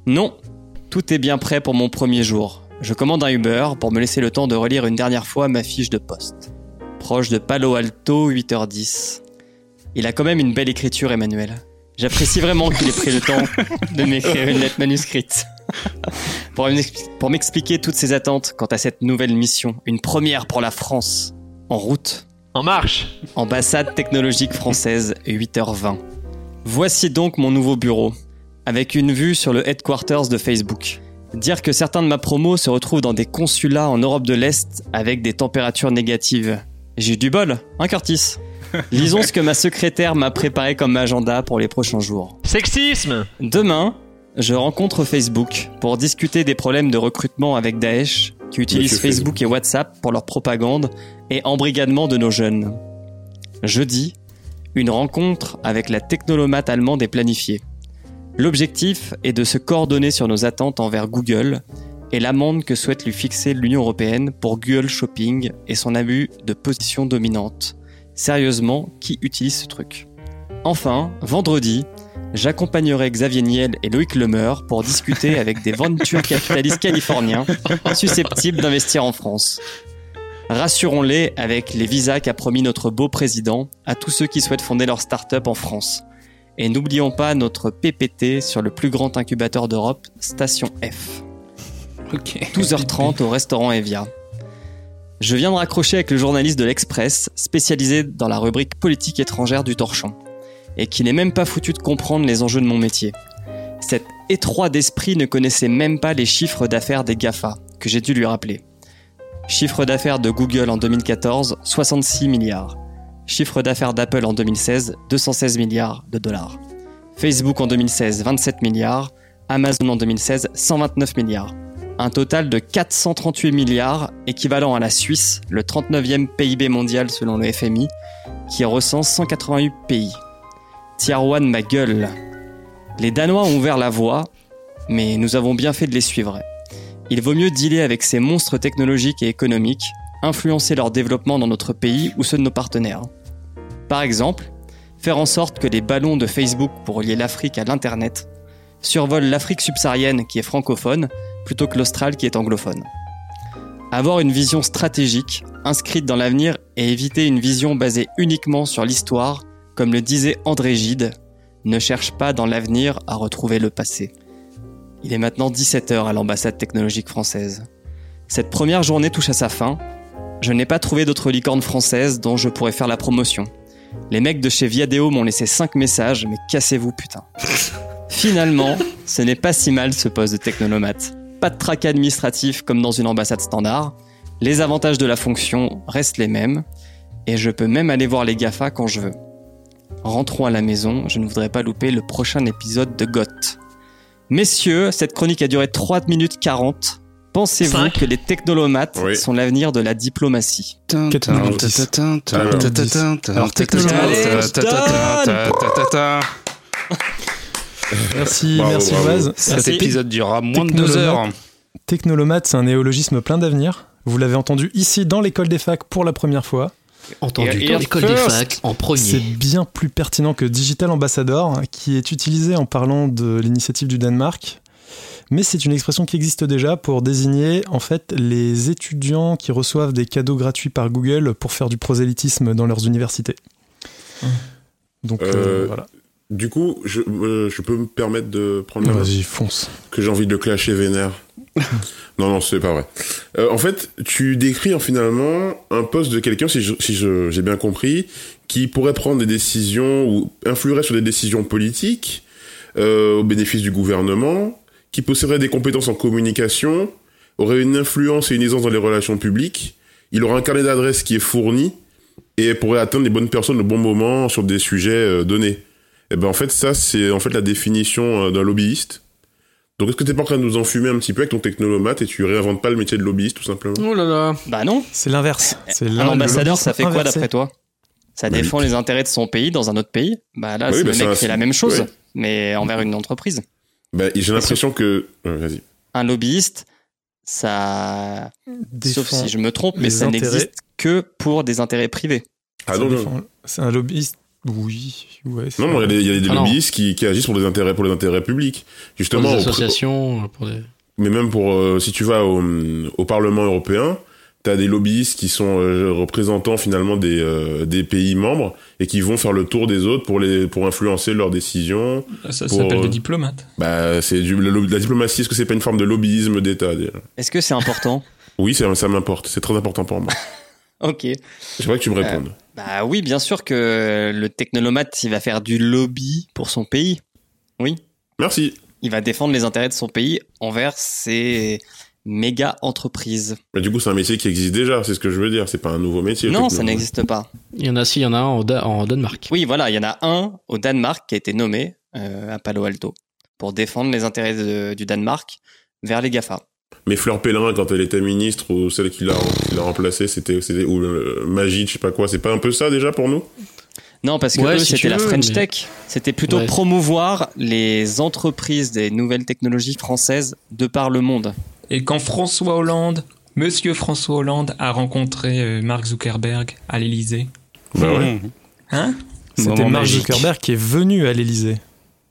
Non, tout est bien prêt pour mon premier jour. Je commande un Uber pour me laisser le temps de relire une dernière fois ma fiche de poste. Proche de Palo Alto, 8h10. Il a quand même une belle écriture, Emmanuel. J'apprécie vraiment qu'il ait pris le temps de m'écrire une lettre manuscrite. pour m'expli- pour m'expliquer toutes ses attentes quant à cette nouvelle mission, une première pour la France. En route, En marche ambassade technologique française, 8h20. Voici donc mon nouveau bureau, avec une vue sur le headquarters de Facebook. Dire que certains de ma promo se retrouvent dans des consulats en Europe de l'Est avec des températures négatives. J'ai eu du bol, hein Curtis? Lisons ce que ma secrétaire m'a préparé comme agenda pour les prochains jours. Sexisme Demain, je rencontre Facebook pour discuter des problèmes de recrutement avec Daesh, qui utilisent Facebook et WhatsApp pour leur propagande et embrigadement de nos jeunes. Jeudi, une rencontre avec la technolomate allemande est planifiée. L'objectif est de se coordonner sur nos attentes envers Google et l'amende que souhaite lui fixer l'Union européenne pour Google Shopping et son abus de position dominante. Sérieusement, qui utilise ce truc? Enfin, vendredi, j'accompagnerai Xavier Niel et Loïc Lemeur pour discuter avec des ventures capitalistes californiens susceptibles d'investir en France. Rassurons-les avec les visas qu'a promis notre beau président à tous ceux qui souhaitent fonder leur start-up en France. Et n'oublions pas notre PPT sur le plus grand incubateur d'Europe, Station F. Ok. 12h30 au restaurant Evia. Je viens de raccrocher avec le journaliste de l'Express, spécialisé dans la rubrique politique étrangère du torchon, et qui n'est même pas foutu de comprendre les enjeux de mon métier. Cet étroit d'esprit ne connaissait même pas les chiffres d'affaires des GAFA, que j'ai dû lui rappeler. Chiffre d'affaires de Google en 2014, 66 milliards. Chiffre d'affaires d'Apple en 2016, 216 milliards de dollars. Facebook en 2016, 27 milliards. Amazon en 2016, 129 milliards. Un total de 438 milliards, équivalent à la Suisse, le 39e PIB mondial selon le FMI, qui recense 188 pays. 1 ma gueule. Les Danois ont ouvert la voie, mais nous avons bien fait de les suivre. Il vaut mieux dealer avec ces monstres technologiques et économiques, influencer leur développement dans notre pays ou ceux de nos partenaires. Par exemple, faire en sorte que les ballons de Facebook pour relier l'Afrique à l'Internet survolent l'Afrique subsaharienne qui est francophone plutôt que l'Austral qui est anglophone. Avoir une vision stratégique, inscrite dans l'avenir et éviter une vision basée uniquement sur l'histoire, comme le disait André Gide, ne cherche pas dans l'avenir à retrouver le passé. Il est maintenant 17h à l'ambassade technologique française. Cette première journée touche à sa fin. Je n'ai pas trouvé d'autres licornes françaises dont je pourrais faire la promotion. Les mecs de chez Viadeo m'ont laissé 5 messages, mais cassez-vous putain. Finalement, ce n'est pas si mal ce poste de technolomate. Pas de trac administratif comme dans une ambassade standard. Les avantages de la fonction restent les mêmes. Et je peux même aller voir les GAFA quand je veux. Rentrons à la maison, je ne voudrais pas louper le prochain épisode de GOT. Messieurs, cette chronique a duré 3 minutes 40. Pensez-vous que les technolomates Oui. sont l'avenir de la diplomatie? Alors, Allez, Merci, Bravo, merci. Oise. Cet épisode durera moins de deux heures. Technolomate, c'est un néologisme plein d'avenir. Vous l'avez entendu ici dans l'école des facs pour la première fois. Entendu dans l'école des facs en C'est premier. bien plus pertinent que Digital Ambassador, qui est utilisé en parlant de l'initiative du Danemark. Mais c'est une expression qui existe déjà pour désigner en fait les étudiants qui reçoivent des cadeaux gratuits par Google pour faire du prosélytisme dans leurs universités. Donc euh, Euh, voilà. Du coup, je, euh, je peux me permettre de prendre la Vas-y, fonce. que j'ai envie de le clasher vénère. non, non, c'est pas vrai. Euh, en fait, tu décris hein, finalement un poste de quelqu'un, si je- si je- j'ai bien compris, qui pourrait prendre des décisions ou influerait sur des décisions politiques euh, au bénéfice du gouvernement, qui posséderait des compétences en communication, aurait une influence et une aisance dans les relations publiques, il aura un carnet d'adresses qui est fourni et pourrait atteindre les bonnes personnes au bon moment sur des sujets euh, donnés. Et ben en fait ça c'est en fait la définition euh, d'un lobbyiste. Donc est-ce que t'es pas en train de nous enfumer un petit peu avec ton technolomate et tu réinventes pas le métier de lobbyiste tout simplement? Oh là là. Bah non. C'est l'inverse. C'est Un ambassadeur, ça fait quoi d'après toi? Ça Bah, défend les intérêts de son pays dans un autre pays? Bah là, Oui, c'est bah, le c'est mec un- qui fait la même chose, ouais. mais envers une entreprise. Bah, j'ai l'impression que euh, vas-y. Un lobbyiste, ça... Sauf si je me trompe, mais ça n'existe que pour des intérêts privés. Ah non non. défend- C'est un lobbyiste. Oui, ouais. Non, non, il y a des, il y a des Ah lobbyistes qui, qui agissent pour des intérêts pour les intérêts publics. Pour Justement, des au- associations, pour des... mais même pour euh, si tu vas au, au Parlement européen, t'as des lobbyistes qui sont euh, représentants finalement des, euh, des pays membres et qui vont faire le tour des autres pour les pour influencer leurs décisions. Ça Pour, s'appelle euh, des diplomates. Bah, c'est du la diplomatie. Est-ce que c'est pas une forme de lobbyisme d'État Est-ce que c'est important? Oui, ça, ça m'importe. C'est très important pour moi. Ok. J'aimerais que tu me Euh, répondes. Bah oui, bien sûr que le technolomate, il va faire du lobby pour son pays. Oui. Merci. Il va défendre les intérêts de son pays envers ses méga entreprises. Mais du coup, c'est un métier qui existe déjà. C'est ce que je veux dire. C'est pas un nouveau métier. Non, ça n'existe pas. Il y en a, si, il y en a un en, Da- en Danemark. Oui, voilà, il y en a un au Danemark qui a été nommé euh, à Palo Alto pour défendre les intérêts de- du Danemark vers les GAFA. Mais Fleur Pellerin, quand elle était ministre, ou celle qui l'a remplacée, c'était c'était ou euh, Magie, je sais pas quoi. C'est pas un peu ça déjà pour nous? Non, parce que Ouais, si c'était la French mais- Tech. C'était plutôt Ouais. promouvoir les entreprises des nouvelles technologies françaises de par le monde. Et quand François Hollande, Monsieur François Hollande a rencontré euh, Mark Zuckerberg à l'Élysée, Bah ouais. hein? C'était Mark. Zuckerberg qui est venu à l'Elysée.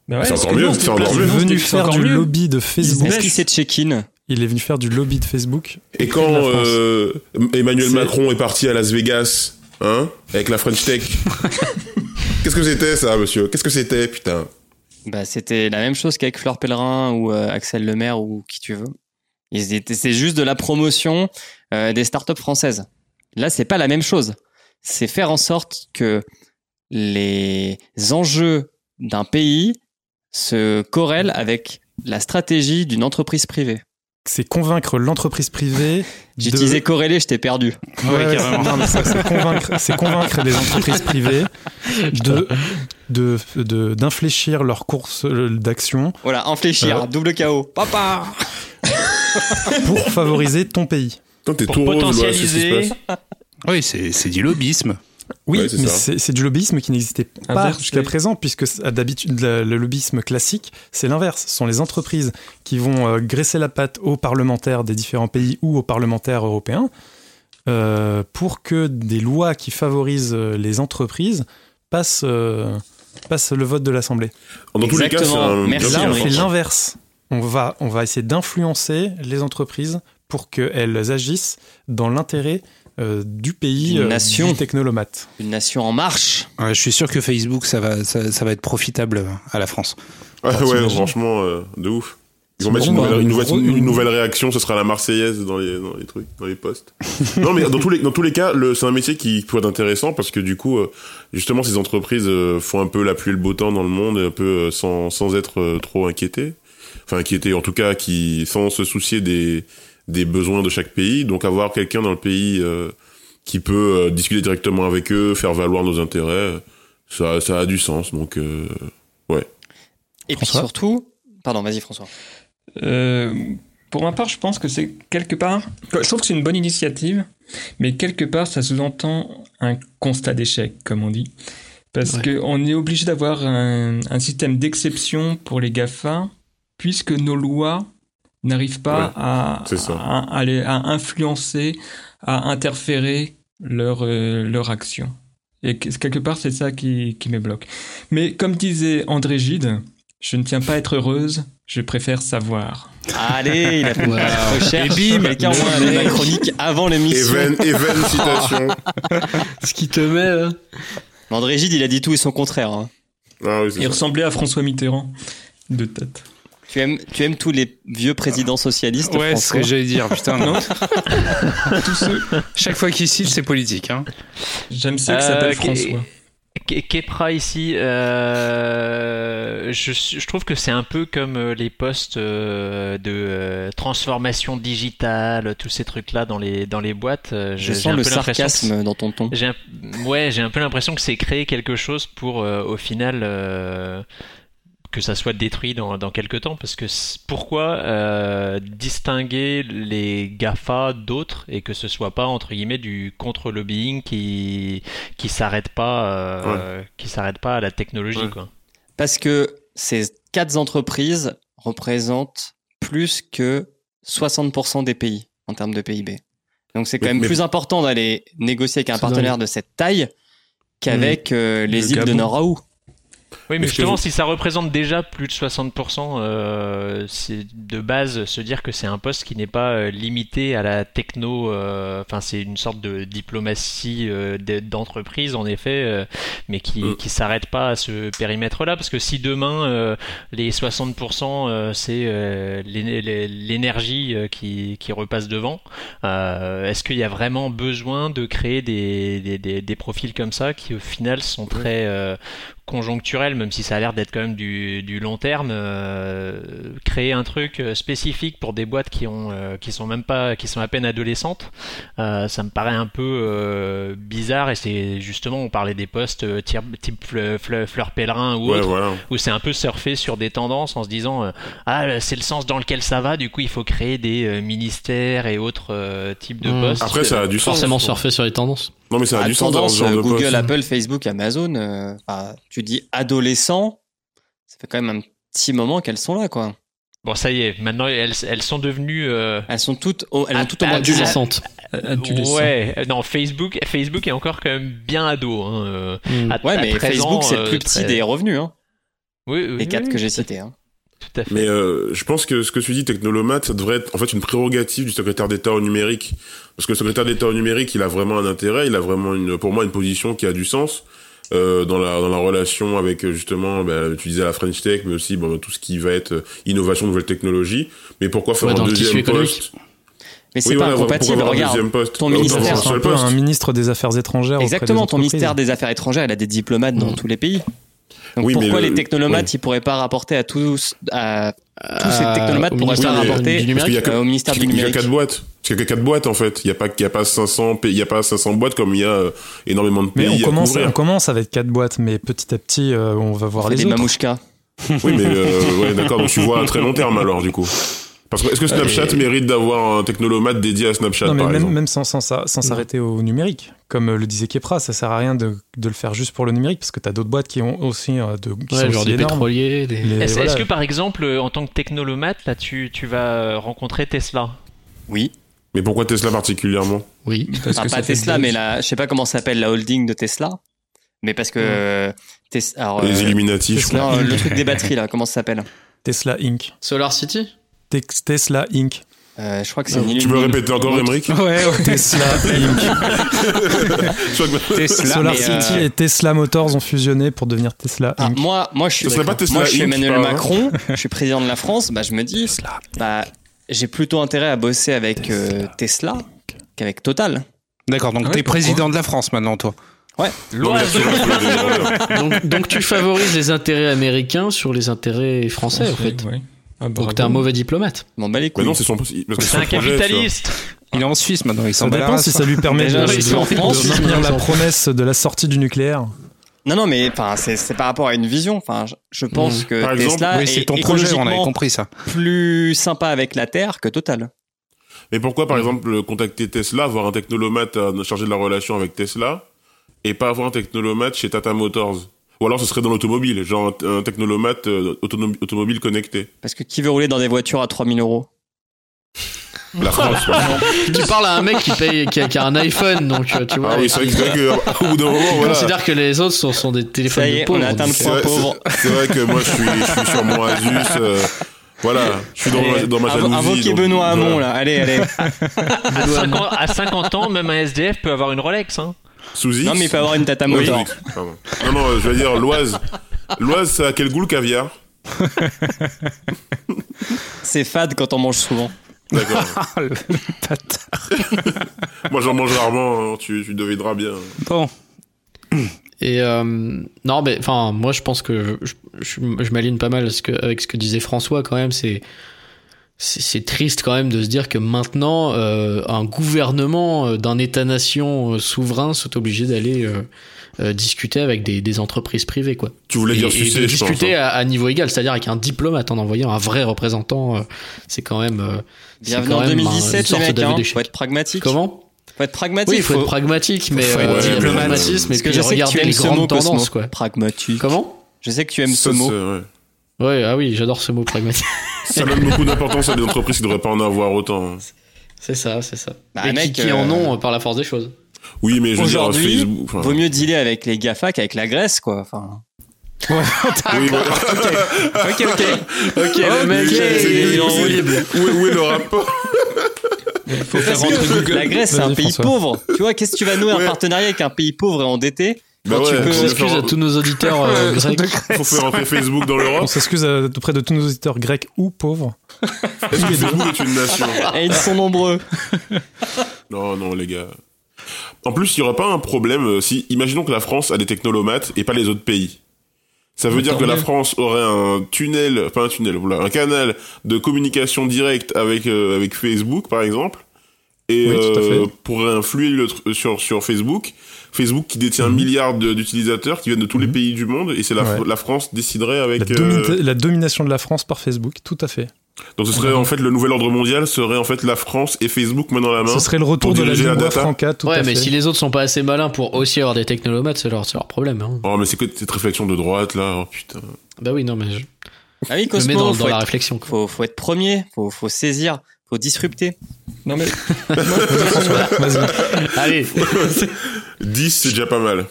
Bah C'est encore mieux, c'est encore mieux. Il est non, venu faire du mieux. lobby de Facebook. Est-ce qu'il s'est check-in? Il est venu faire du lobby de Facebook. Et quand euh, Emmanuel Macron est parti à Las Vegas, hein, avec la French Tech, qu'est-ce que c'était ça, monsieur? Qu'est-ce que c'était, putain? Bah, C'était la même chose qu'avec Fleur Pellerin ou euh, Axel Lemaire ou qui tu veux. C'est juste de la promotion euh, des startups françaises. Là, c'est pas la même chose. C'est faire en sorte que les enjeux d'un pays se corrèle avec la stratégie d'une entreprise privée C'est convaincre l'entreprise privée. J'ai de- corrélé, je t'ai perdu. Ouais, Ouais, c'est- carrément. non, mais c'est c'est convaincre, c'est convaincre les entreprises privées de de de- d'infléchir leur course euh, d'action Voilà, infléchir, Euh. double KO. Papa pour favoriser ton pays. Pour tout rose, Loa, c'est ce qui se potentialiser. passe. Oui, c'est c'est du lobbyisme. Oui, Ouais, mais c'est du lobbyisme qui n'existait pas jusqu'à présent, puisque d'habitude le, le lobbyisme classique, c'est l'inverse. Ce sont les entreprises qui vont euh, graisser la patte aux parlementaires des différents pays ou aux parlementaires européens euh, pour que des lois qui favorisent euh, les entreprises passent, euh, passent le vote de l'Assemblée. Dans tous les cas, c'est l'inverse. On va, on va essayer d'influencer les entreprises pour qu'elles agissent dans l'intérêt euh, du pays D'une euh, nation. du technolomate. Une nation en marche. Ouais, je suis sûr que Facebook, ça va, ça, ça va être profitable à la France. Ah, ouais, franchement, euh, de ouf. Ils vont mettre une nouvelle, bah, une, nouvelle, une- une nouvelle réaction, ce sera la Marseillaise dans les, dans les trucs, dans les postes. non, mais dans tous les, dans tous les cas, le, c'est un métier qui peut être intéressant parce que du coup, euh, justement, ces entreprises euh, font un peu la pluie et le beau temps dans le monde, un peu euh, sans, sans être euh, trop inquiétées. Enfin, inquiétées, en tout cas, qui, sans se soucier des, des besoins de chaque pays. Donc, avoir quelqu'un dans le pays euh, qui peut euh, discuter directement avec eux, faire valoir nos intérêts, euh, ça, ça a du sens. Donc, euh, Et puis François surtout, pardon, vas-y François. Euh, pour ma part, je pense que c'est quelque part. Je trouve que c'est une bonne initiative, mais quelque part, ça sous-entend un constat d'échec, comme on dit. Parce Ouais. qu'on est obligé d'avoir un, un système d'exception pour les GAFA, puisque nos lois n'arrivent pas Ouais, à, à, à les- à influencer, à interférer leur, euh, leur action. Et que- quelque part, c'est ça qui, qui me bloque. Mais comme disait André Gide, je ne tiens pas à être heureuse, je préfère savoir. Allez, il a fait Wow. la recherche. Et bim, Quelqu'un envoie mec. chronique avant l'émission. Even, even citation. Ce qui te met. euh, André Gide, il a dit tout et son contraire. hein. Ah oui, Il ça. ressemblait à François Mitterrand, de tête. Tu aimes, tu aimes tous les vieux présidents socialistes, Ouais, c'est ce que j'allais dire. Putain, non. Tous ceux. Chaque fois qu'il cite, c'est politique. Hein. J'aime ceux qui Euh, s'appellent François. Ke- Kepra ici, euh, je, je trouve que c'est un peu comme euh, les postes euh, de euh, transformation digitale, tous ces trucs-là dans les dans les boîtes. Je j'ai sens un le peu l'impression que sarcasme dans ton ton. Un- ouais, j'ai un peu l'impression que c'est créer quelque chose pour euh, au final euh, que ça soit détruit dans, dans quelques temps parce que pourquoi euh, distinguer les GAFA d'autres et que ce soit pas entre guillemets du contre-lobbying qui qui s'arrête pas euh, qui s'arrête pas à la technologie Ouais. quoi. Parce que ces quatre entreprises représentent plus que 60% des pays en termes de PIB. Donc c'est quand même plus important d'aller négocier avec un partenaire de cette taille qu'avec euh, les Le îles de. Noraou. Oui, mais justement, je- si ça représente déjà plus de 60%, euh, c'est de base se dire que c'est un poste qui n'est pas euh, limité à la techno. euh, Enfin, c'est une sorte de diplomatie euh, d'entreprise, en effet, euh, mais qui Mm. qui s'arrête pas à ce périmètre-là, parce que si demain euh, les 60% euh, c'est euh, l'é- l'é- l'énergie qui qui repasse devant, euh, est-ce qu'il y a vraiment besoin de créer des des, des, des profils comme ça qui au final sont très euh, conjoncturel, même si ça a l'air d'être quand même du, du long terme, euh, créer un truc euh, spécifique pour des boîtes qui ont euh, qui sont même pas qui sont à peine adolescentes, euh, ça me paraît un peu euh, bizarre et c'est justement on parlait des postes euh, type, type fleur, pèlerin ou Ouais, autre voilà. où c'est un peu surfer sur des tendances en se disant euh, ah c'est le sens dans lequel ça va du coup il faut créer des euh, ministères et autres euh, types de Hmm. postes Après, ça a du sens. Forcément surfer sur les tendances. Non, mais ça a du sens dans tendance, ce genre euh, de Google, poste. Apple, Facebook, Amazon, euh, bah, tu dis adolescents, ça fait quand même un petit moment qu'elles sont là, quoi. bon ça y est maintenant elles, elles sont devenues euh, Elles sont toutes au, elles ont Ah, toutes au moins ah, 10 ans. Adolescente. Adolescent. Ouais, euh, non, Facebook, Facebook est encore quand même bien ado. Hein, euh, Hmm. à- Ouais, à mais 13 Facebook, c'est le euh, plus petit très- des revenus, hein, Oui, oui, les quatre oui, que j'ai cités. Hein. Tout à fait. Mais euh, je pense que ce que tu dis, technolomate, ça devrait être en fait une prérogative du secrétaire d'État au numérique. Parce que le secrétaire d'État au numérique, il a vraiment un intérêt, il a vraiment une, pour moi une position qui a du sens euh, dans la dans la relation avec euh, justement, ben, tu disais la French Tech, mais aussi bon, tout ce qui va être innovation, nouvelles technologies. Mais pourquoi faire Ouais, un deuxième poste Mais c'est Oui, pas voilà, incompatible. Regarde, deuxième poste ton ministère, C'est un un ministre des Affaires étrangères. des exactement, ton ministère des Affaires étrangères, il a des diplomates dans Mm. tous les pays. Donc Oui, mais pourquoi le- les technomates, oui. ils pourraient pas rapporter à tous, à tous ces Euh, technomates au pourraient ministère pas du rapporter numérique. Parce qu'il y a que- euh, au ministère du Il y a numérique quatre boîtes. Parce qu'il y a que quatre boîtes en fait. Il y a pas, il y a pas 500, pa- il y a pas 500 boîtes comme il y a euh, énormément de Mais pays on à commence, on commence avec quatre boîtes, mais petit à petit, euh, on va voir C'est les des autres. mamouchkas. Oui, mais euh, ouais, d'accord. Donc tu vois à très long terme alors du coup. Parce que est-ce que Snapchat mérite d'avoir un technolomate dédié à Snapchat Non, mais par même, exemple même sans, sans, ça- sans s'arrêter au numérique, comme euh, le disait Kepra, ça sert à rien de, de le faire juste pour le numérique, parce que tu as d'autres boîtes qui ont aussi euh, de, qui Ouais, sont genre aussi des énormes. pétroliers, des... Les- Est-ce voilà. est-ce que par exemple, euh, en tant que technolomate, là, tu, tu vas euh, rencontrer Tesla? Oui. Mais pourquoi Tesla particulièrement? Oui. Parce Ah, que pas ça Tesla, mais la, je sais pas comment s'appelle la holding de Tesla. Mais parce que euh, Tes- alors, Les euh, Illuminati, je Tesla. crois. non, le truc des batteries là, comment ça s'appelle? Tesla Inc. Solar City? Tesla Inc. Euh, Je crois que c'est une Tu peux le répéter encore, Emmerich Ouais, ouais. Tesla Inc. Tesla. Solar mais, City euh, et Tesla Motors ont fusionné pour devenir Tesla Ah, Inc. moi, moi, je suis, pas Tesla moi, je suis Emmanuel hasard Macron, je suis président de la France. Bah, je me dis, bah, j'ai plutôt intérêt à bosser avec euh, Tesla qu'avec Total. D'accord, donc Ah ouais, t'es président de la France maintenant, toi. Les- donc, donc tu favorises les intérêts américains sur les intérêts français, en fait. Ouais. Ah, Donc t'es un mauvais diplomate. M'en bats les Mais couilles. non, c'est son. parce que C'est un projet, capitaliste Il est en Suisse maintenant, il Ça s'en bat la dépend si ça lui permet Déjà, de, en ils la promesse de la sortie du nucléaire. Non, non, mais enfin, c'est c'est par rapport à une vision. Enfin, je, je pense que Par exemple, Tesla Oui, est c'est ton projet, on avait écologiquement compris ça. plus sympa avec la Terre que Total. Mais pourquoi, par exemple, contacter Tesla, avoir un technolomate à charger de la relation avec Tesla, et pas avoir un technolomate chez Tata Motors? Ou alors ce serait dans l'automobile, genre un, technolomate euh, autonom- automobile connecté. Parce que qui veut rouler dans des voitures à 3000 euros? La France, tu parles à un mec qui paye, qui a, qui a un iPhone, donc euh, tu vois. Ah oui, c'est vrai que, c'est vrai que, au bout d'un moment, il voilà. considère que les autres sont, sont des téléphones y de est, pauvres. on a atteint le donc, C'est point vrai, pauvre. c'est- c'est vrai que moi, je suis, je suis sur mon Asus. euh, voilà, je suis dans ma, dans ma jalousie. Invoquez Benoît Hamon, voilà. là. Allez, allez. à 50, à 50 ans, même un SDF peut avoir une Rolex. Hein. Sous X Non, mais il peut avoir une Tata Oui. Non, non, je veux dire, l'Oise. L'Oise, ça a quel goût le caviar C'est fade quand on mange souvent. D'accord. Ah, le bâtard. Moi, j'en mange rarement, hein, tu, tu devineras bien. Bon, Et euh, non, mais enfin, moi je pense que je, je, je m'aligne pas mal à ce que, avec ce que disait François quand même. C'est c'est c'est triste quand même de se dire que maintenant euh, un gouvernement euh, d'un État-nation euh, souverain soit obligé d'aller euh, euh, discuter avec des, des entreprises privées quoi. Tu voulais Et, dire et de discuter hein. à, à niveau égal, c'est-à-dire avec un diplomate en envoyant un vrai représentant, euh, c'est quand même. euh, c'est Bienvenue quand en même un- une 2017, les sorte mecs. Hein. Faut être pragmatique. Comment? Faut être pragmatique. Oui, il faut, être pragmatique, mais faut être euh, diplomate. pragmatisme et puis je sais que tu regarder aimes les ce grandes mot, tendances quoi. Pragmatique. Comment? Je sais que tu aimes ce mot. Ouais. Ah oui, j'adore ce mot pragmatique. Ça donne beaucoup d'importance à des entreprises qui devraient pas en avoir autant. C'est ça, c'est ça. Bah, Et qui- mec, qui, euh, en ont euh, par la force des choses. Oui, mais je veux dire, Aujourd'hui, Facebook. enfin, Vaut mieux dealer avec les GAFA qu'avec la Grèce, quoi. Enfin, oui, voilà. ok, ok. Ok, le mec, Ok, est c'est- horrible. où, est, où est le rapport faut faire rentrer Google. la Grèce, c'est un pays François. pauvre. Tu vois, qu'est-ce que tu vas nouer Ouais. un partenariat avec un pays pauvre et endetté? Bah ouais, On s'excuse à tous nos auditeurs euh, grecs. Faut faire rentrer Facebook dans On l'Europe. s'excuse euh, auprès de tous nos auditeurs grecs ou pauvres. Est-ce que Facebook est une nation Et ils sont nombreux. Non, non, les gars. En plus, il y aura pas un problème euh, si, imaginons que la France a des technolomates et pas les autres pays. Ça veut Mais dire que la. France aurait un tunnel, pas un tunnel, voilà, un canal de communication directe avec euh, avec Facebook, par exemple, et Oui, euh, pourrait influer le sur sur Facebook. Facebook qui détient un Mhm. milliard d'utilisateurs qui viennent de tous les Mhm. pays du monde, et c'est la, Ouais. la France déciderait avec. La, euh, domi- la domination de la France par Facebook, tout à fait. donc ce serait en fait le nouvel ordre mondial serait en fait la France et Facebook main dans la main. Ce serait le retour de la lingua data. franca, tout Ouais, à mais fait. si les autres sont pas assez malins pour aussi avoir des technolomates, c'est leur, c'est leur problème. Hein. Oh mais c'est que cette réflexion de droite là, oh putain. Bah oui, non, mais je, Ah oui, me Cosmo, mets dans, faut, dans la réflexion. quoi. faut, faut être premier, faut, faut saisir, faut disrupter. Non mais. Allez, 10 c'est déjà pas mal.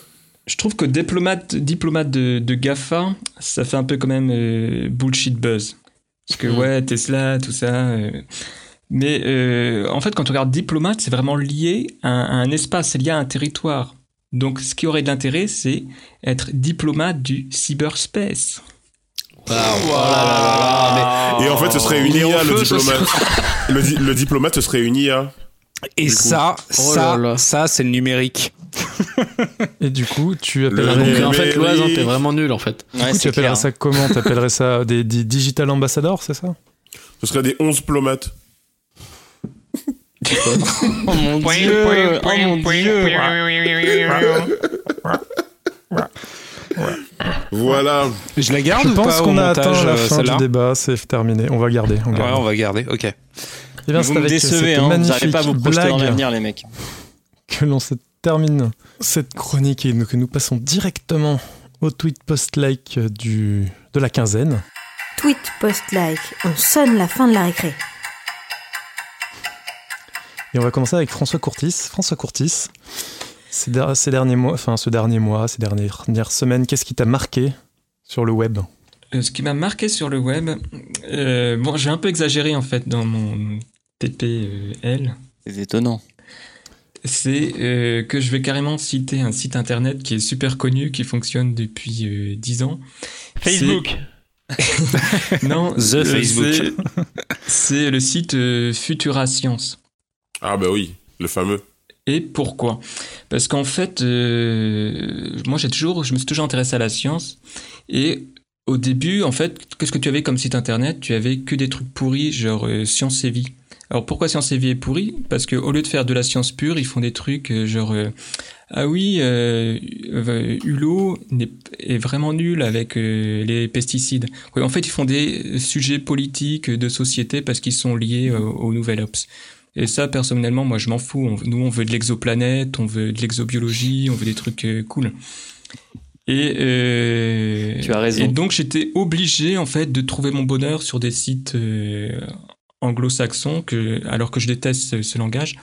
je trouve que diplomate, diplomate de, de GAFA, ça fait un peu quand même euh, bullshit buzz. Parce que Mm. ouais, Tesla, tout ça. euh, mais euh, en fait, quand on regarde diplomate, c'est vraiment lié à un, à un espace, c'est lié à un territoire. Donc, ce qui aurait de l'intérêt, c'est être diplomate du cyberspace. Et en fait, ce serait une IA, le diplomate. le, di- le diplomate, ce serait une IA. Et Du coup. ça, Oh ça, ça, c'est le numérique. Et du coup, tu Le- appellerais, en fait, hein, t'es vraiment nul en fait. du coup, Ouais, tu appellerais clair. ça comment T'appellerais ça des, des digital ambassadors, c'est ça Ce serait des 11 plomates. Oh mon dieu, oh mon dieu. Voilà. Je la garde Je ou pense qu'on a atteint la euh, fin du débat, c'est terminé. On va garder. On Ouais, on va garder. Ok. Eh bien, Vous me avec décevez, hein. Vous magnifique n'arrivez pas à vous projeter dans blague l'avenir, les mecs. que l'on se termine cette chronique et que nous passons directement au tweet post-like du, de la quinzaine. Tweet post-like, on sonne la fin de la récré. Et on va commencer avec François Courtis. François Courtis, ces, der- ces derniers mois, enfin ce dernier mois, ces dernières, dernières semaines, qu'est-ce qui t'a marqué sur le web? Euh, ce qui m'a marqué sur le web, euh, bon, j'ai un peu exagéré en fait dans mon TPL. C'est étonnant. C'est euh, que je vais carrément citer un site internet qui est super connu, qui fonctionne depuis euh, 10 ans. Facebook. Non, The euh, Facebook. c'est- C'est le site euh, Futura Science. Ah bah oui, le fameux. Et pourquoi? Parce qu'en fait, euh, moi j'ai toujours, je me suis toujours intéressé à la science. Et au début, en fait, qu'est-ce que tu avais comme site internet? Tu avais que des trucs pourris, genre euh, Science et Vie. Alors pourquoi Science et Vie est pourri? Parce que au lieu de faire de la science pure, ils font des trucs euh, genre ah oui, Hulot est vraiment nul avec les pesticides. En fait, ils font des sujets politiques de société parce qu'ils sont liés aux nouvelles ops. Et ça, personnellement, moi, je m'en fous. On- nous, on veut de l'exoplanète, on veut de l'exobiologie, on veut des trucs euh, cool. Et, euh, Tu as raison. Et donc, j'étais obligé, en fait, de trouver mon bonheur sur des sites euh, anglo-saxons, que, alors que je déteste ce, ce langage,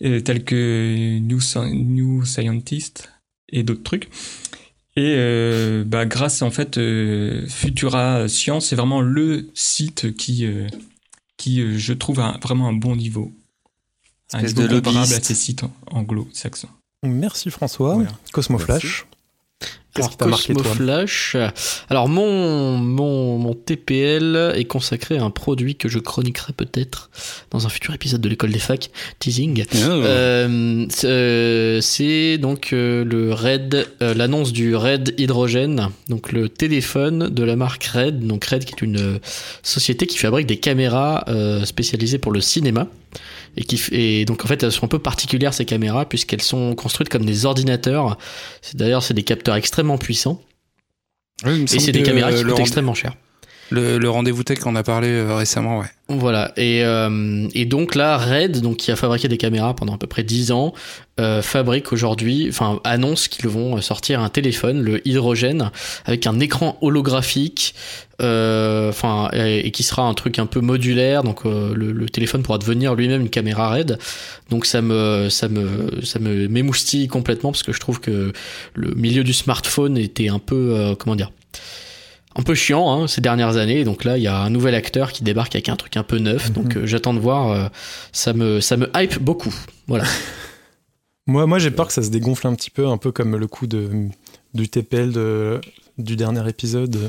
tels que New, New Scientist et d'autres trucs. Et euh, bah, grâce, en fait, euh, Futura Science, c'est vraiment le site qui, euh, qui euh, je trouve, a vraiment un bon niveau. Un niveau de comparable lobbyiste. à ces sites anglo-saxons. Merci François. Voilà. Cosmo Merci. Flash. Qu'est-ce Alors, qui t'a marqué Cosmo toi Flash. Alors, mon, mon, mon TPL est consacré à un produit que je chroniquerai peut-être dans un futur épisode de l'école des facs. Teasing. Euh, c'est- euh, c'est donc euh, le Red, euh, l'annonce du Red Hydrogène, donc le téléphone de la marque Red, donc Red qui est une euh, société qui fabrique des caméras euh, spécialisées pour le cinéma. Et, qui, et donc en fait elles sont un peu particulières ces caméras puisqu'elles sont construites comme des ordinateurs. C'est- D'ailleurs c'est des capteurs extrêmement puissants Oui, et c'est des caméras qui coûtent rend- extrêmement cher. le, le rendez-vous tech qu'on a parlé euh, récemment, ouais. Voilà. Et, euh, et donc là, Red, donc qui a fabriqué des caméras pendant à peu près 10 ans, euh, fabrique aujourd'hui, enfin annonce qu'ils vont sortir un téléphone, le hydrogène, avec un écran holographique, enfin et, et qui sera un truc un peu modulaire. Donc euh, le, le téléphone pourra devenir lui-même une caméra Red. Donc ça me ça me ça me m'émoustille complètement parce que je trouve que le milieu du smartphone était un peu euh, comment dire un peu chiant hein, ces dernières années. Donc là, il y a un nouvel acteur qui débarque avec un truc un peu neuf. Donc euh, j'attends de voir. euh, ça me ça me hype beaucoup. Voilà. Moi, moi j'ai peur que ça se dégonfle un petit peu, un peu comme le coup de, du TPL de, du dernier épisode euh,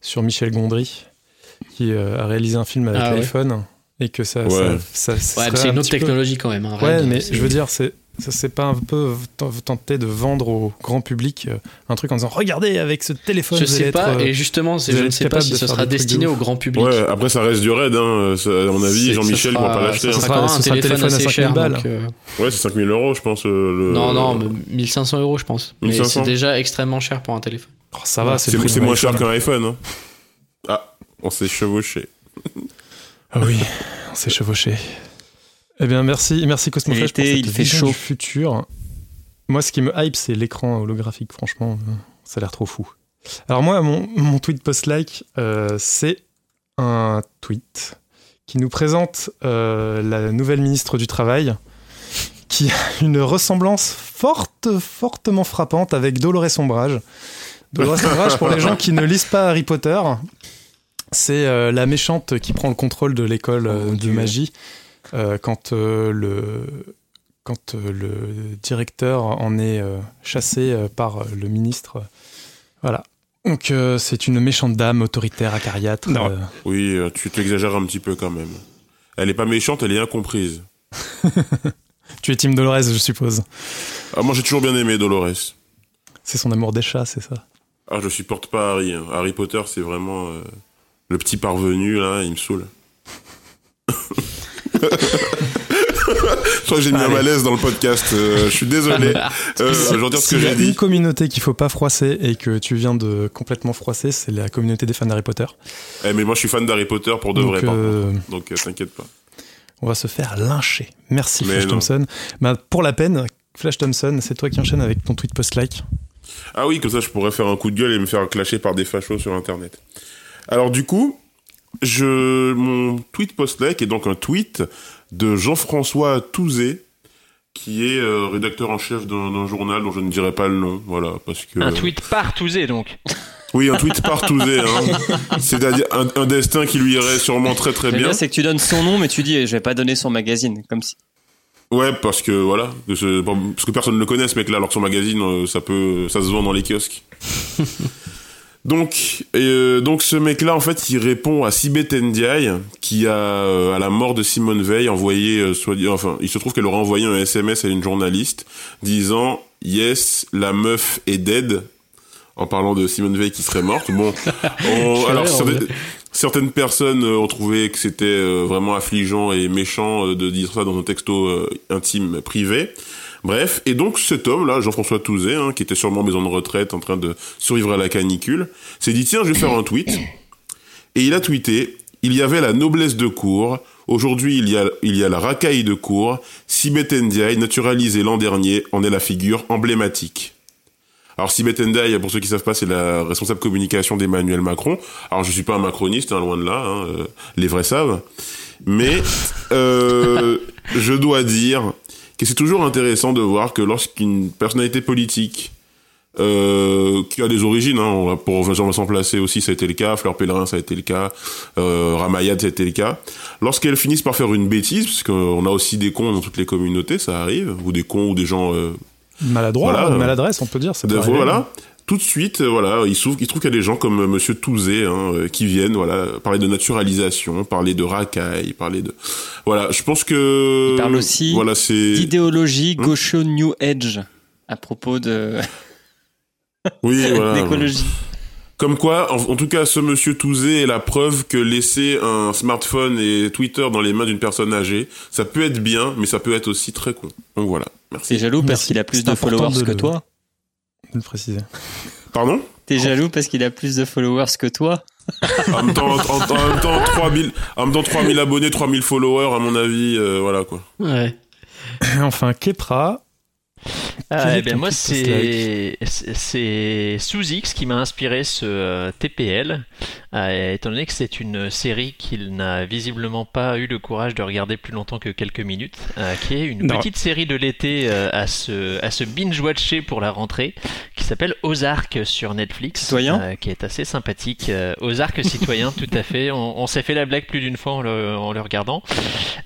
sur Michel Gondry, qui euh, a réalisé un film avec Ah ouais. l'iPhone. Et que ça. Ouais. ça, ça- ça Ouais, serait c'est un une autre peu- technologie quand même. hein, Ouais, mais je veux dire, c'est. Ça c'est pas un peu tenter de vendre au grand public euh, un truc en disant regardez avec ce téléphone Je vous allez sais pas, être, et justement, je ne sais pas si ce sera destiné au grand public. Ouais, après ça reste du raid, hein. ça- à mon avis, C'est- Jean-Michel ça pourra pas l'acheter. Ça hein. sera Ce un sera un téléphone téléphone à assez 5000 cher. balles. donc, euh, Ouais, c'est 5000 euros, je pense. euh, le- Non, non, mais 1500 euros, je pense. Mais 1500. c'est déjà extrêmement cher pour un téléphone. Oh, ça va, c'est C'est moins cher qu'un iPhone. hein. Ah, on s'est chevauché. Ah oui, on s'est chevauché. Eh bien, merci, merci Cosmo pour cette il fait vision chaud. du futur. Moi, ce qui me hype, c'est l'écran holographique. Franchement, ça a l'air trop fou. Alors moi, mon, mon tweet post-like, euh, c'est un tweet qui nous présente euh, la nouvelle ministre du Travail, qui a une ressemblance forte, fortement frappante avec Dolores Ombrage. Dolores Ombrage, pour les gens qui ne lisent pas Harry Potter, c'est euh, la méchante qui prend le contrôle de l'école euh, Oh, de Dieu. magie euh, quand euh, le quand euh, le directeur en est euh, chassé euh, par euh, le ministre. Voilà. Donc euh, c'est une méchante dame autoritaire acariâtre. Non. euh, Oui, tu t'exagères un petit peu quand même. Elle est pas méchante, elle est incomprise. Tu es Team Dolores, je suppose. Ah, moi, j'ai toujours bien aimé Dolores. C'est son amour des chats, c'est ça? Ah, je supporte pas Harry. hein. Harry Potter, c'est vraiment euh, le petit parvenu, là, il me saoule. je crois que j'ai mis un malaise dans le podcast. euh, je suis désolé. Euh, je dire ce que S'il y a j'ai une dit. communauté qu'il faut pas froisser et que tu viens de complètement froisser, c'est la communauté des fans d'Harry Potter. Eh, mais moi, je suis fan d'Harry Potter pour de Donc, vrai, par euh, contre. Donc, euh, t'inquiète pas. On va se faire lyncher. Merci Mais Flash non. Thompson. Bah, pour la peine, Flash Thompson, c'est toi qui enchaîne avec ton tweet post-like. Ah oui, comme ça, je pourrais faire un coup de gueule et me faire clasher par des fachos sur Internet. Alors, du coup, je, mon tweet post-like est donc un tweet de Jean-François Touzé, qui est euh, rédacteur en chef d'un journal dont je ne dirai pas le nom, voilà, parce que... Un tweet partousé donc. Oui, un tweet par Touzé, hein. C'est-à-dire un, un destin qui lui irait sûrement très très bien. bien, c'est que tu donnes son nom, mais tu dis, je vais pas donner son magazine. Comme si. Ouais, parce que voilà, parce que personne ne le connaît ce mec-là, alors que son magazine, euh, ça peut, ça se vend dans les kiosques. donc, et, euh, donc ce mec-là, en fait, il répond à Sibeth Ndiaye, qui a, euh, à la mort de Simone Veil, envoyé, euh, soit, enfin, il se trouve qu'elle aurait envoyé un SMS à une journaliste disant Yes, la meuf est dead. En parlant de Simone Veil qui serait morte. Bon, on- alors certaines, personnes euh, ont trouvé que c'était euh, vraiment affligeant et méchant euh, de dire ça dans un texto intime privé. Bref, et donc cet homme-là, Jean-François Touzé, hein, qui était sûrement en maison de retraite en train de survivre à la canicule, s'est dit tiens, je vais faire un tweet. Et il a tweeté il y avait la noblesse de cour. Aujourd'hui, il y a, il y a la racaille de cour. Sibeth Ndiaye, naturalisée l'an dernier, en est la figure emblématique. Alors Sibeth Ndiaye, pour ceux qui savent pas, c'est la responsable communication d'Emmanuel Macron. Alors je suis pas un macroniste, hein, loin de là, hein, euh, les vrais savent. Mais euh, je dois dire que c'est toujours intéressant de voir que lorsqu'une personnalité politique euh, qui a des origines, hein, pour Vincent Placé aussi, ça a été le cas, Fleur Pellerin, ça a été le cas, Ramayad, ça a été le cas. Lorsqu'elles finissent par faire une bêtise, parce qu'on a aussi des cons dans toutes les communautés, ça arrive, ou des cons ou des gens Maladroit, Voilà. hein, maladresse, on peut dire. Ça peut de- arriver. voilà. Tout de suite, euh, voilà, il trouve, il trouve qu'il y a des gens comme euh, Monsieur Touzé hein, euh, qui viennent, voilà, parler de naturalisation, parler de racaille, parler de, voilà. Je pense que Il parle aussi voilà, c'est D'idéologie Hmm. gaucho New Age à propos de oui, voilà. d'écologie. Comme quoi, en, en tout cas, ce Monsieur Touzé est la preuve que laisser un smartphone et Twitter dans les mains d'une personne âgée, ça peut être bien, mais ça peut être aussi très con. Donc voilà. Merci. T'es jaloux parce qu'il a plus de followers de que le- toi de le préciser. Pardon? T'es jaloux parce qu'il a plus de followers que toi en même temps, en- en même temps, 3000, en même temps, 3000 abonnés, 3000 followers, à mon avis, euh, voilà quoi. Ouais. enfin, Kepra. Quel eh bien, ton moi, c'est c'est Sous-X qui m'a inspiré ce euh, TPL, euh, étant donné que c'est une série qu'il n'a visiblement pas eu le courage de regarder plus longtemps que quelques minutes, euh, qui est une Non. petite série de l'été euh, à se, à se binge-watcher pour la rentrée, qui s'appelle Ozark sur Netflix, Citoyen euh, qui est assez sympathique. Euh, Ozark citoyen, tout à fait. On, on s'est fait la blague plus d'une fois en le, en le regardant.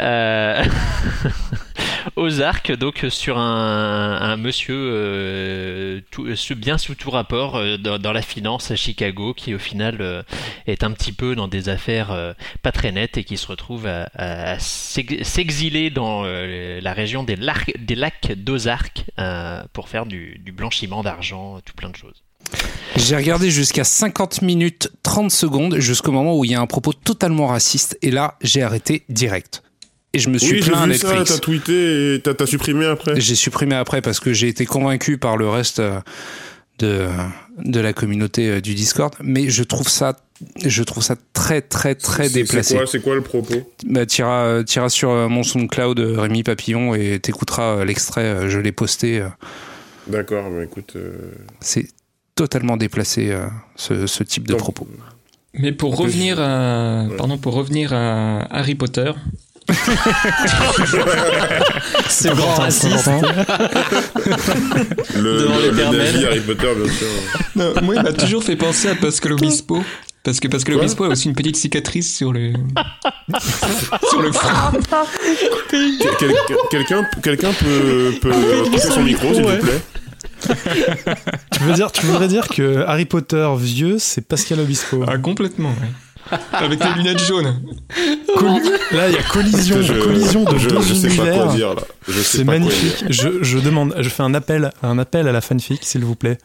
Euh, Ozark, donc sur un, un monsieur euh, tout- bien sous tout rapport euh, dans, dans la finance à Chicago, qui au final euh, est un petit peu dans des affaires euh, pas très nettes et qui se retrouve à, à- à s'ex- s'exiler dans euh, la région des, des lacs d'Ozark euh, pour faire du, du blanchiment d'argent, tout plein de choses. J'ai regardé jusqu'à 50 minutes 30 secondes jusqu'au moment où il y a un propos totalement raciste et là j'ai arrêté direct. Et je me suis oui, plaint à Netflix. t'as tweeté et t'as supprimé après. J'ai supprimé après parce que j'ai été convaincu par le reste de, de la communauté du Discord, mais je trouve ça, je trouve ça très très très C'est- déplacé. C'est quoi, c'est quoi le propos Bah, t'iras, euh, t'iras sur euh, mon SoundCloud euh, Rémi Papillon et t'écouteras l'extrait. Je l'ai posté. D'accord, bah écoute. euh, C'est totalement déplacé euh, ce, ce type de Donc, propos. Mais pour revenir à, ouais. pardon, pour revenir à Harry Potter, Ce grand raciste. le, Devant le, le Harry Potter, bien sûr. Non, moi, il m'a toujours fait penser à Pascal Obispo. Parce que Pascal Quoi Obispo a aussi une petite cicatrice sur le, sur le front. Quel- quel- Quelqu'un quelqu'un peut, peut couper son micro, s'il vous plaît Tu veux dire, tu voudrais dire que Harry Potter vieux, c'est Pascal Obispo. Ah, complètement, ouais. Avec les lunettes jaunes. Colli- Là, il y a collision, Je- collision de je, deux je sais pas univers. quoi dire là. Je sais C'est pas quoi magnifique. Je, je demande, je fais un appel, un appel à la fanfic, s'il vous plaît.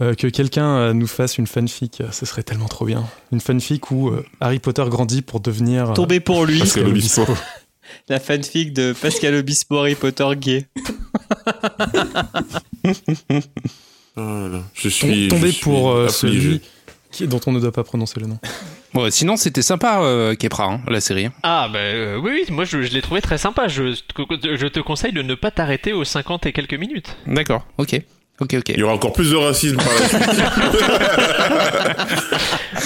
Euh, que quelqu'un euh, nous fasse une fanfic, euh, ce serait tellement trop bien. Une fanfic où euh, Harry Potter grandit pour devenir. Tombé pour lui. Pascal Obispo. La fanfic de Pascal Obispo Harry Potter gay. Ah là, je suis tombé je suis pour euh, celui qui, dont on ne doit pas prononcer le nom. Bon, sinon, c'était sympa, euh, Kepra, hein, la série. Ah bah euh, oui, oui, moi je, je l'ai trouvé très sympa. Je, je te conseille de ne pas t'arrêter aux 50 et quelques minutes. D'accord, ok. Ok, ok. Il y aura encore plus de racisme par la suite.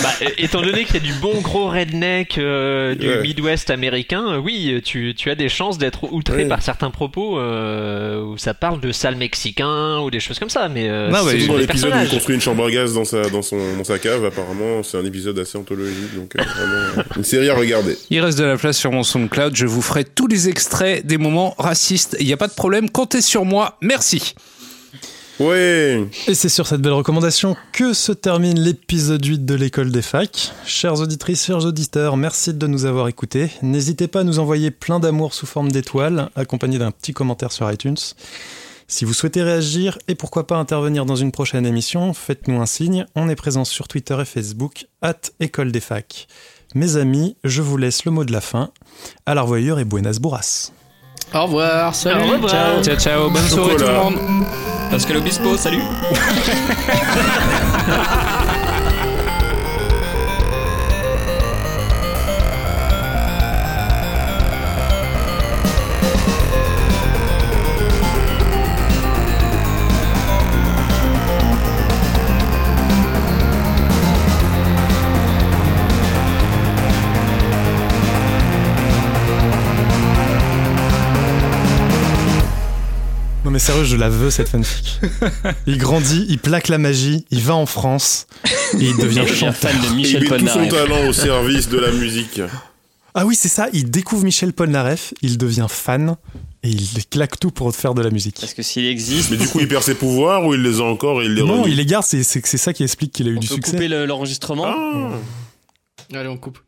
Bah, étant donné qu'il y a du bon gros redneck euh, du Ouais. Midwest américain, euh, oui, tu, tu as des chances d'être outré Ouais. par certains propos euh, où ça parle de sales mexicains ou des choses comme ça. Mais euh, c'est ouais, Dans l'épisode où il construit une chambre à gaz dans sa, dans son, dans sa cave, apparemment, c'est un épisode assez anthologique, donc euh, vraiment, une série à regarder. Il reste de la place sur mon SoundCloud. Je vous ferai tous les extraits des moments racistes. Il n'y a pas de problème. Comptez sur moi. Merci. Ouais. Et c'est sur cette belle recommandation que se termine l'épisode 8 de l'école des facs. Chères auditrices, chers auditeurs, merci de nous avoir écoutés. N'hésitez pas à nous envoyer plein d'amour sous forme d'étoiles, accompagné d'un petit commentaire sur iTunes. Si vous souhaitez réagir et pourquoi pas intervenir dans une prochaine émission, faites-nous un signe. On est présent sur Twitter et Facebook, at École des facs. Mes amis, je vous laisse le mot de la fin. À la revoyure et buenas burras. Au revoir, salut. Au revoir. ciao. Ciao, ciao. Bonne soirée tout le monde. Pascal Obispo, salut. sérieux, je la veux cette fanfic. Il grandit, il plaque la magie, il va en France et il devient chanteur. fan de Et il Michel met tout son talent au service de la musique. Ah oui, c'est ça, il découvre Michel Polnareff, il devient fan et il claque tout pour faire de la musique. Parce que s'il existe, Mais du coup, il perd ses pouvoirs ou il les a encore et il les Non, renie il les garde, c'est c'est- c'est ça qui explique qu'il a eu on du peut succès. couper le- l'enregistrement. Ah. Allez, on coupe.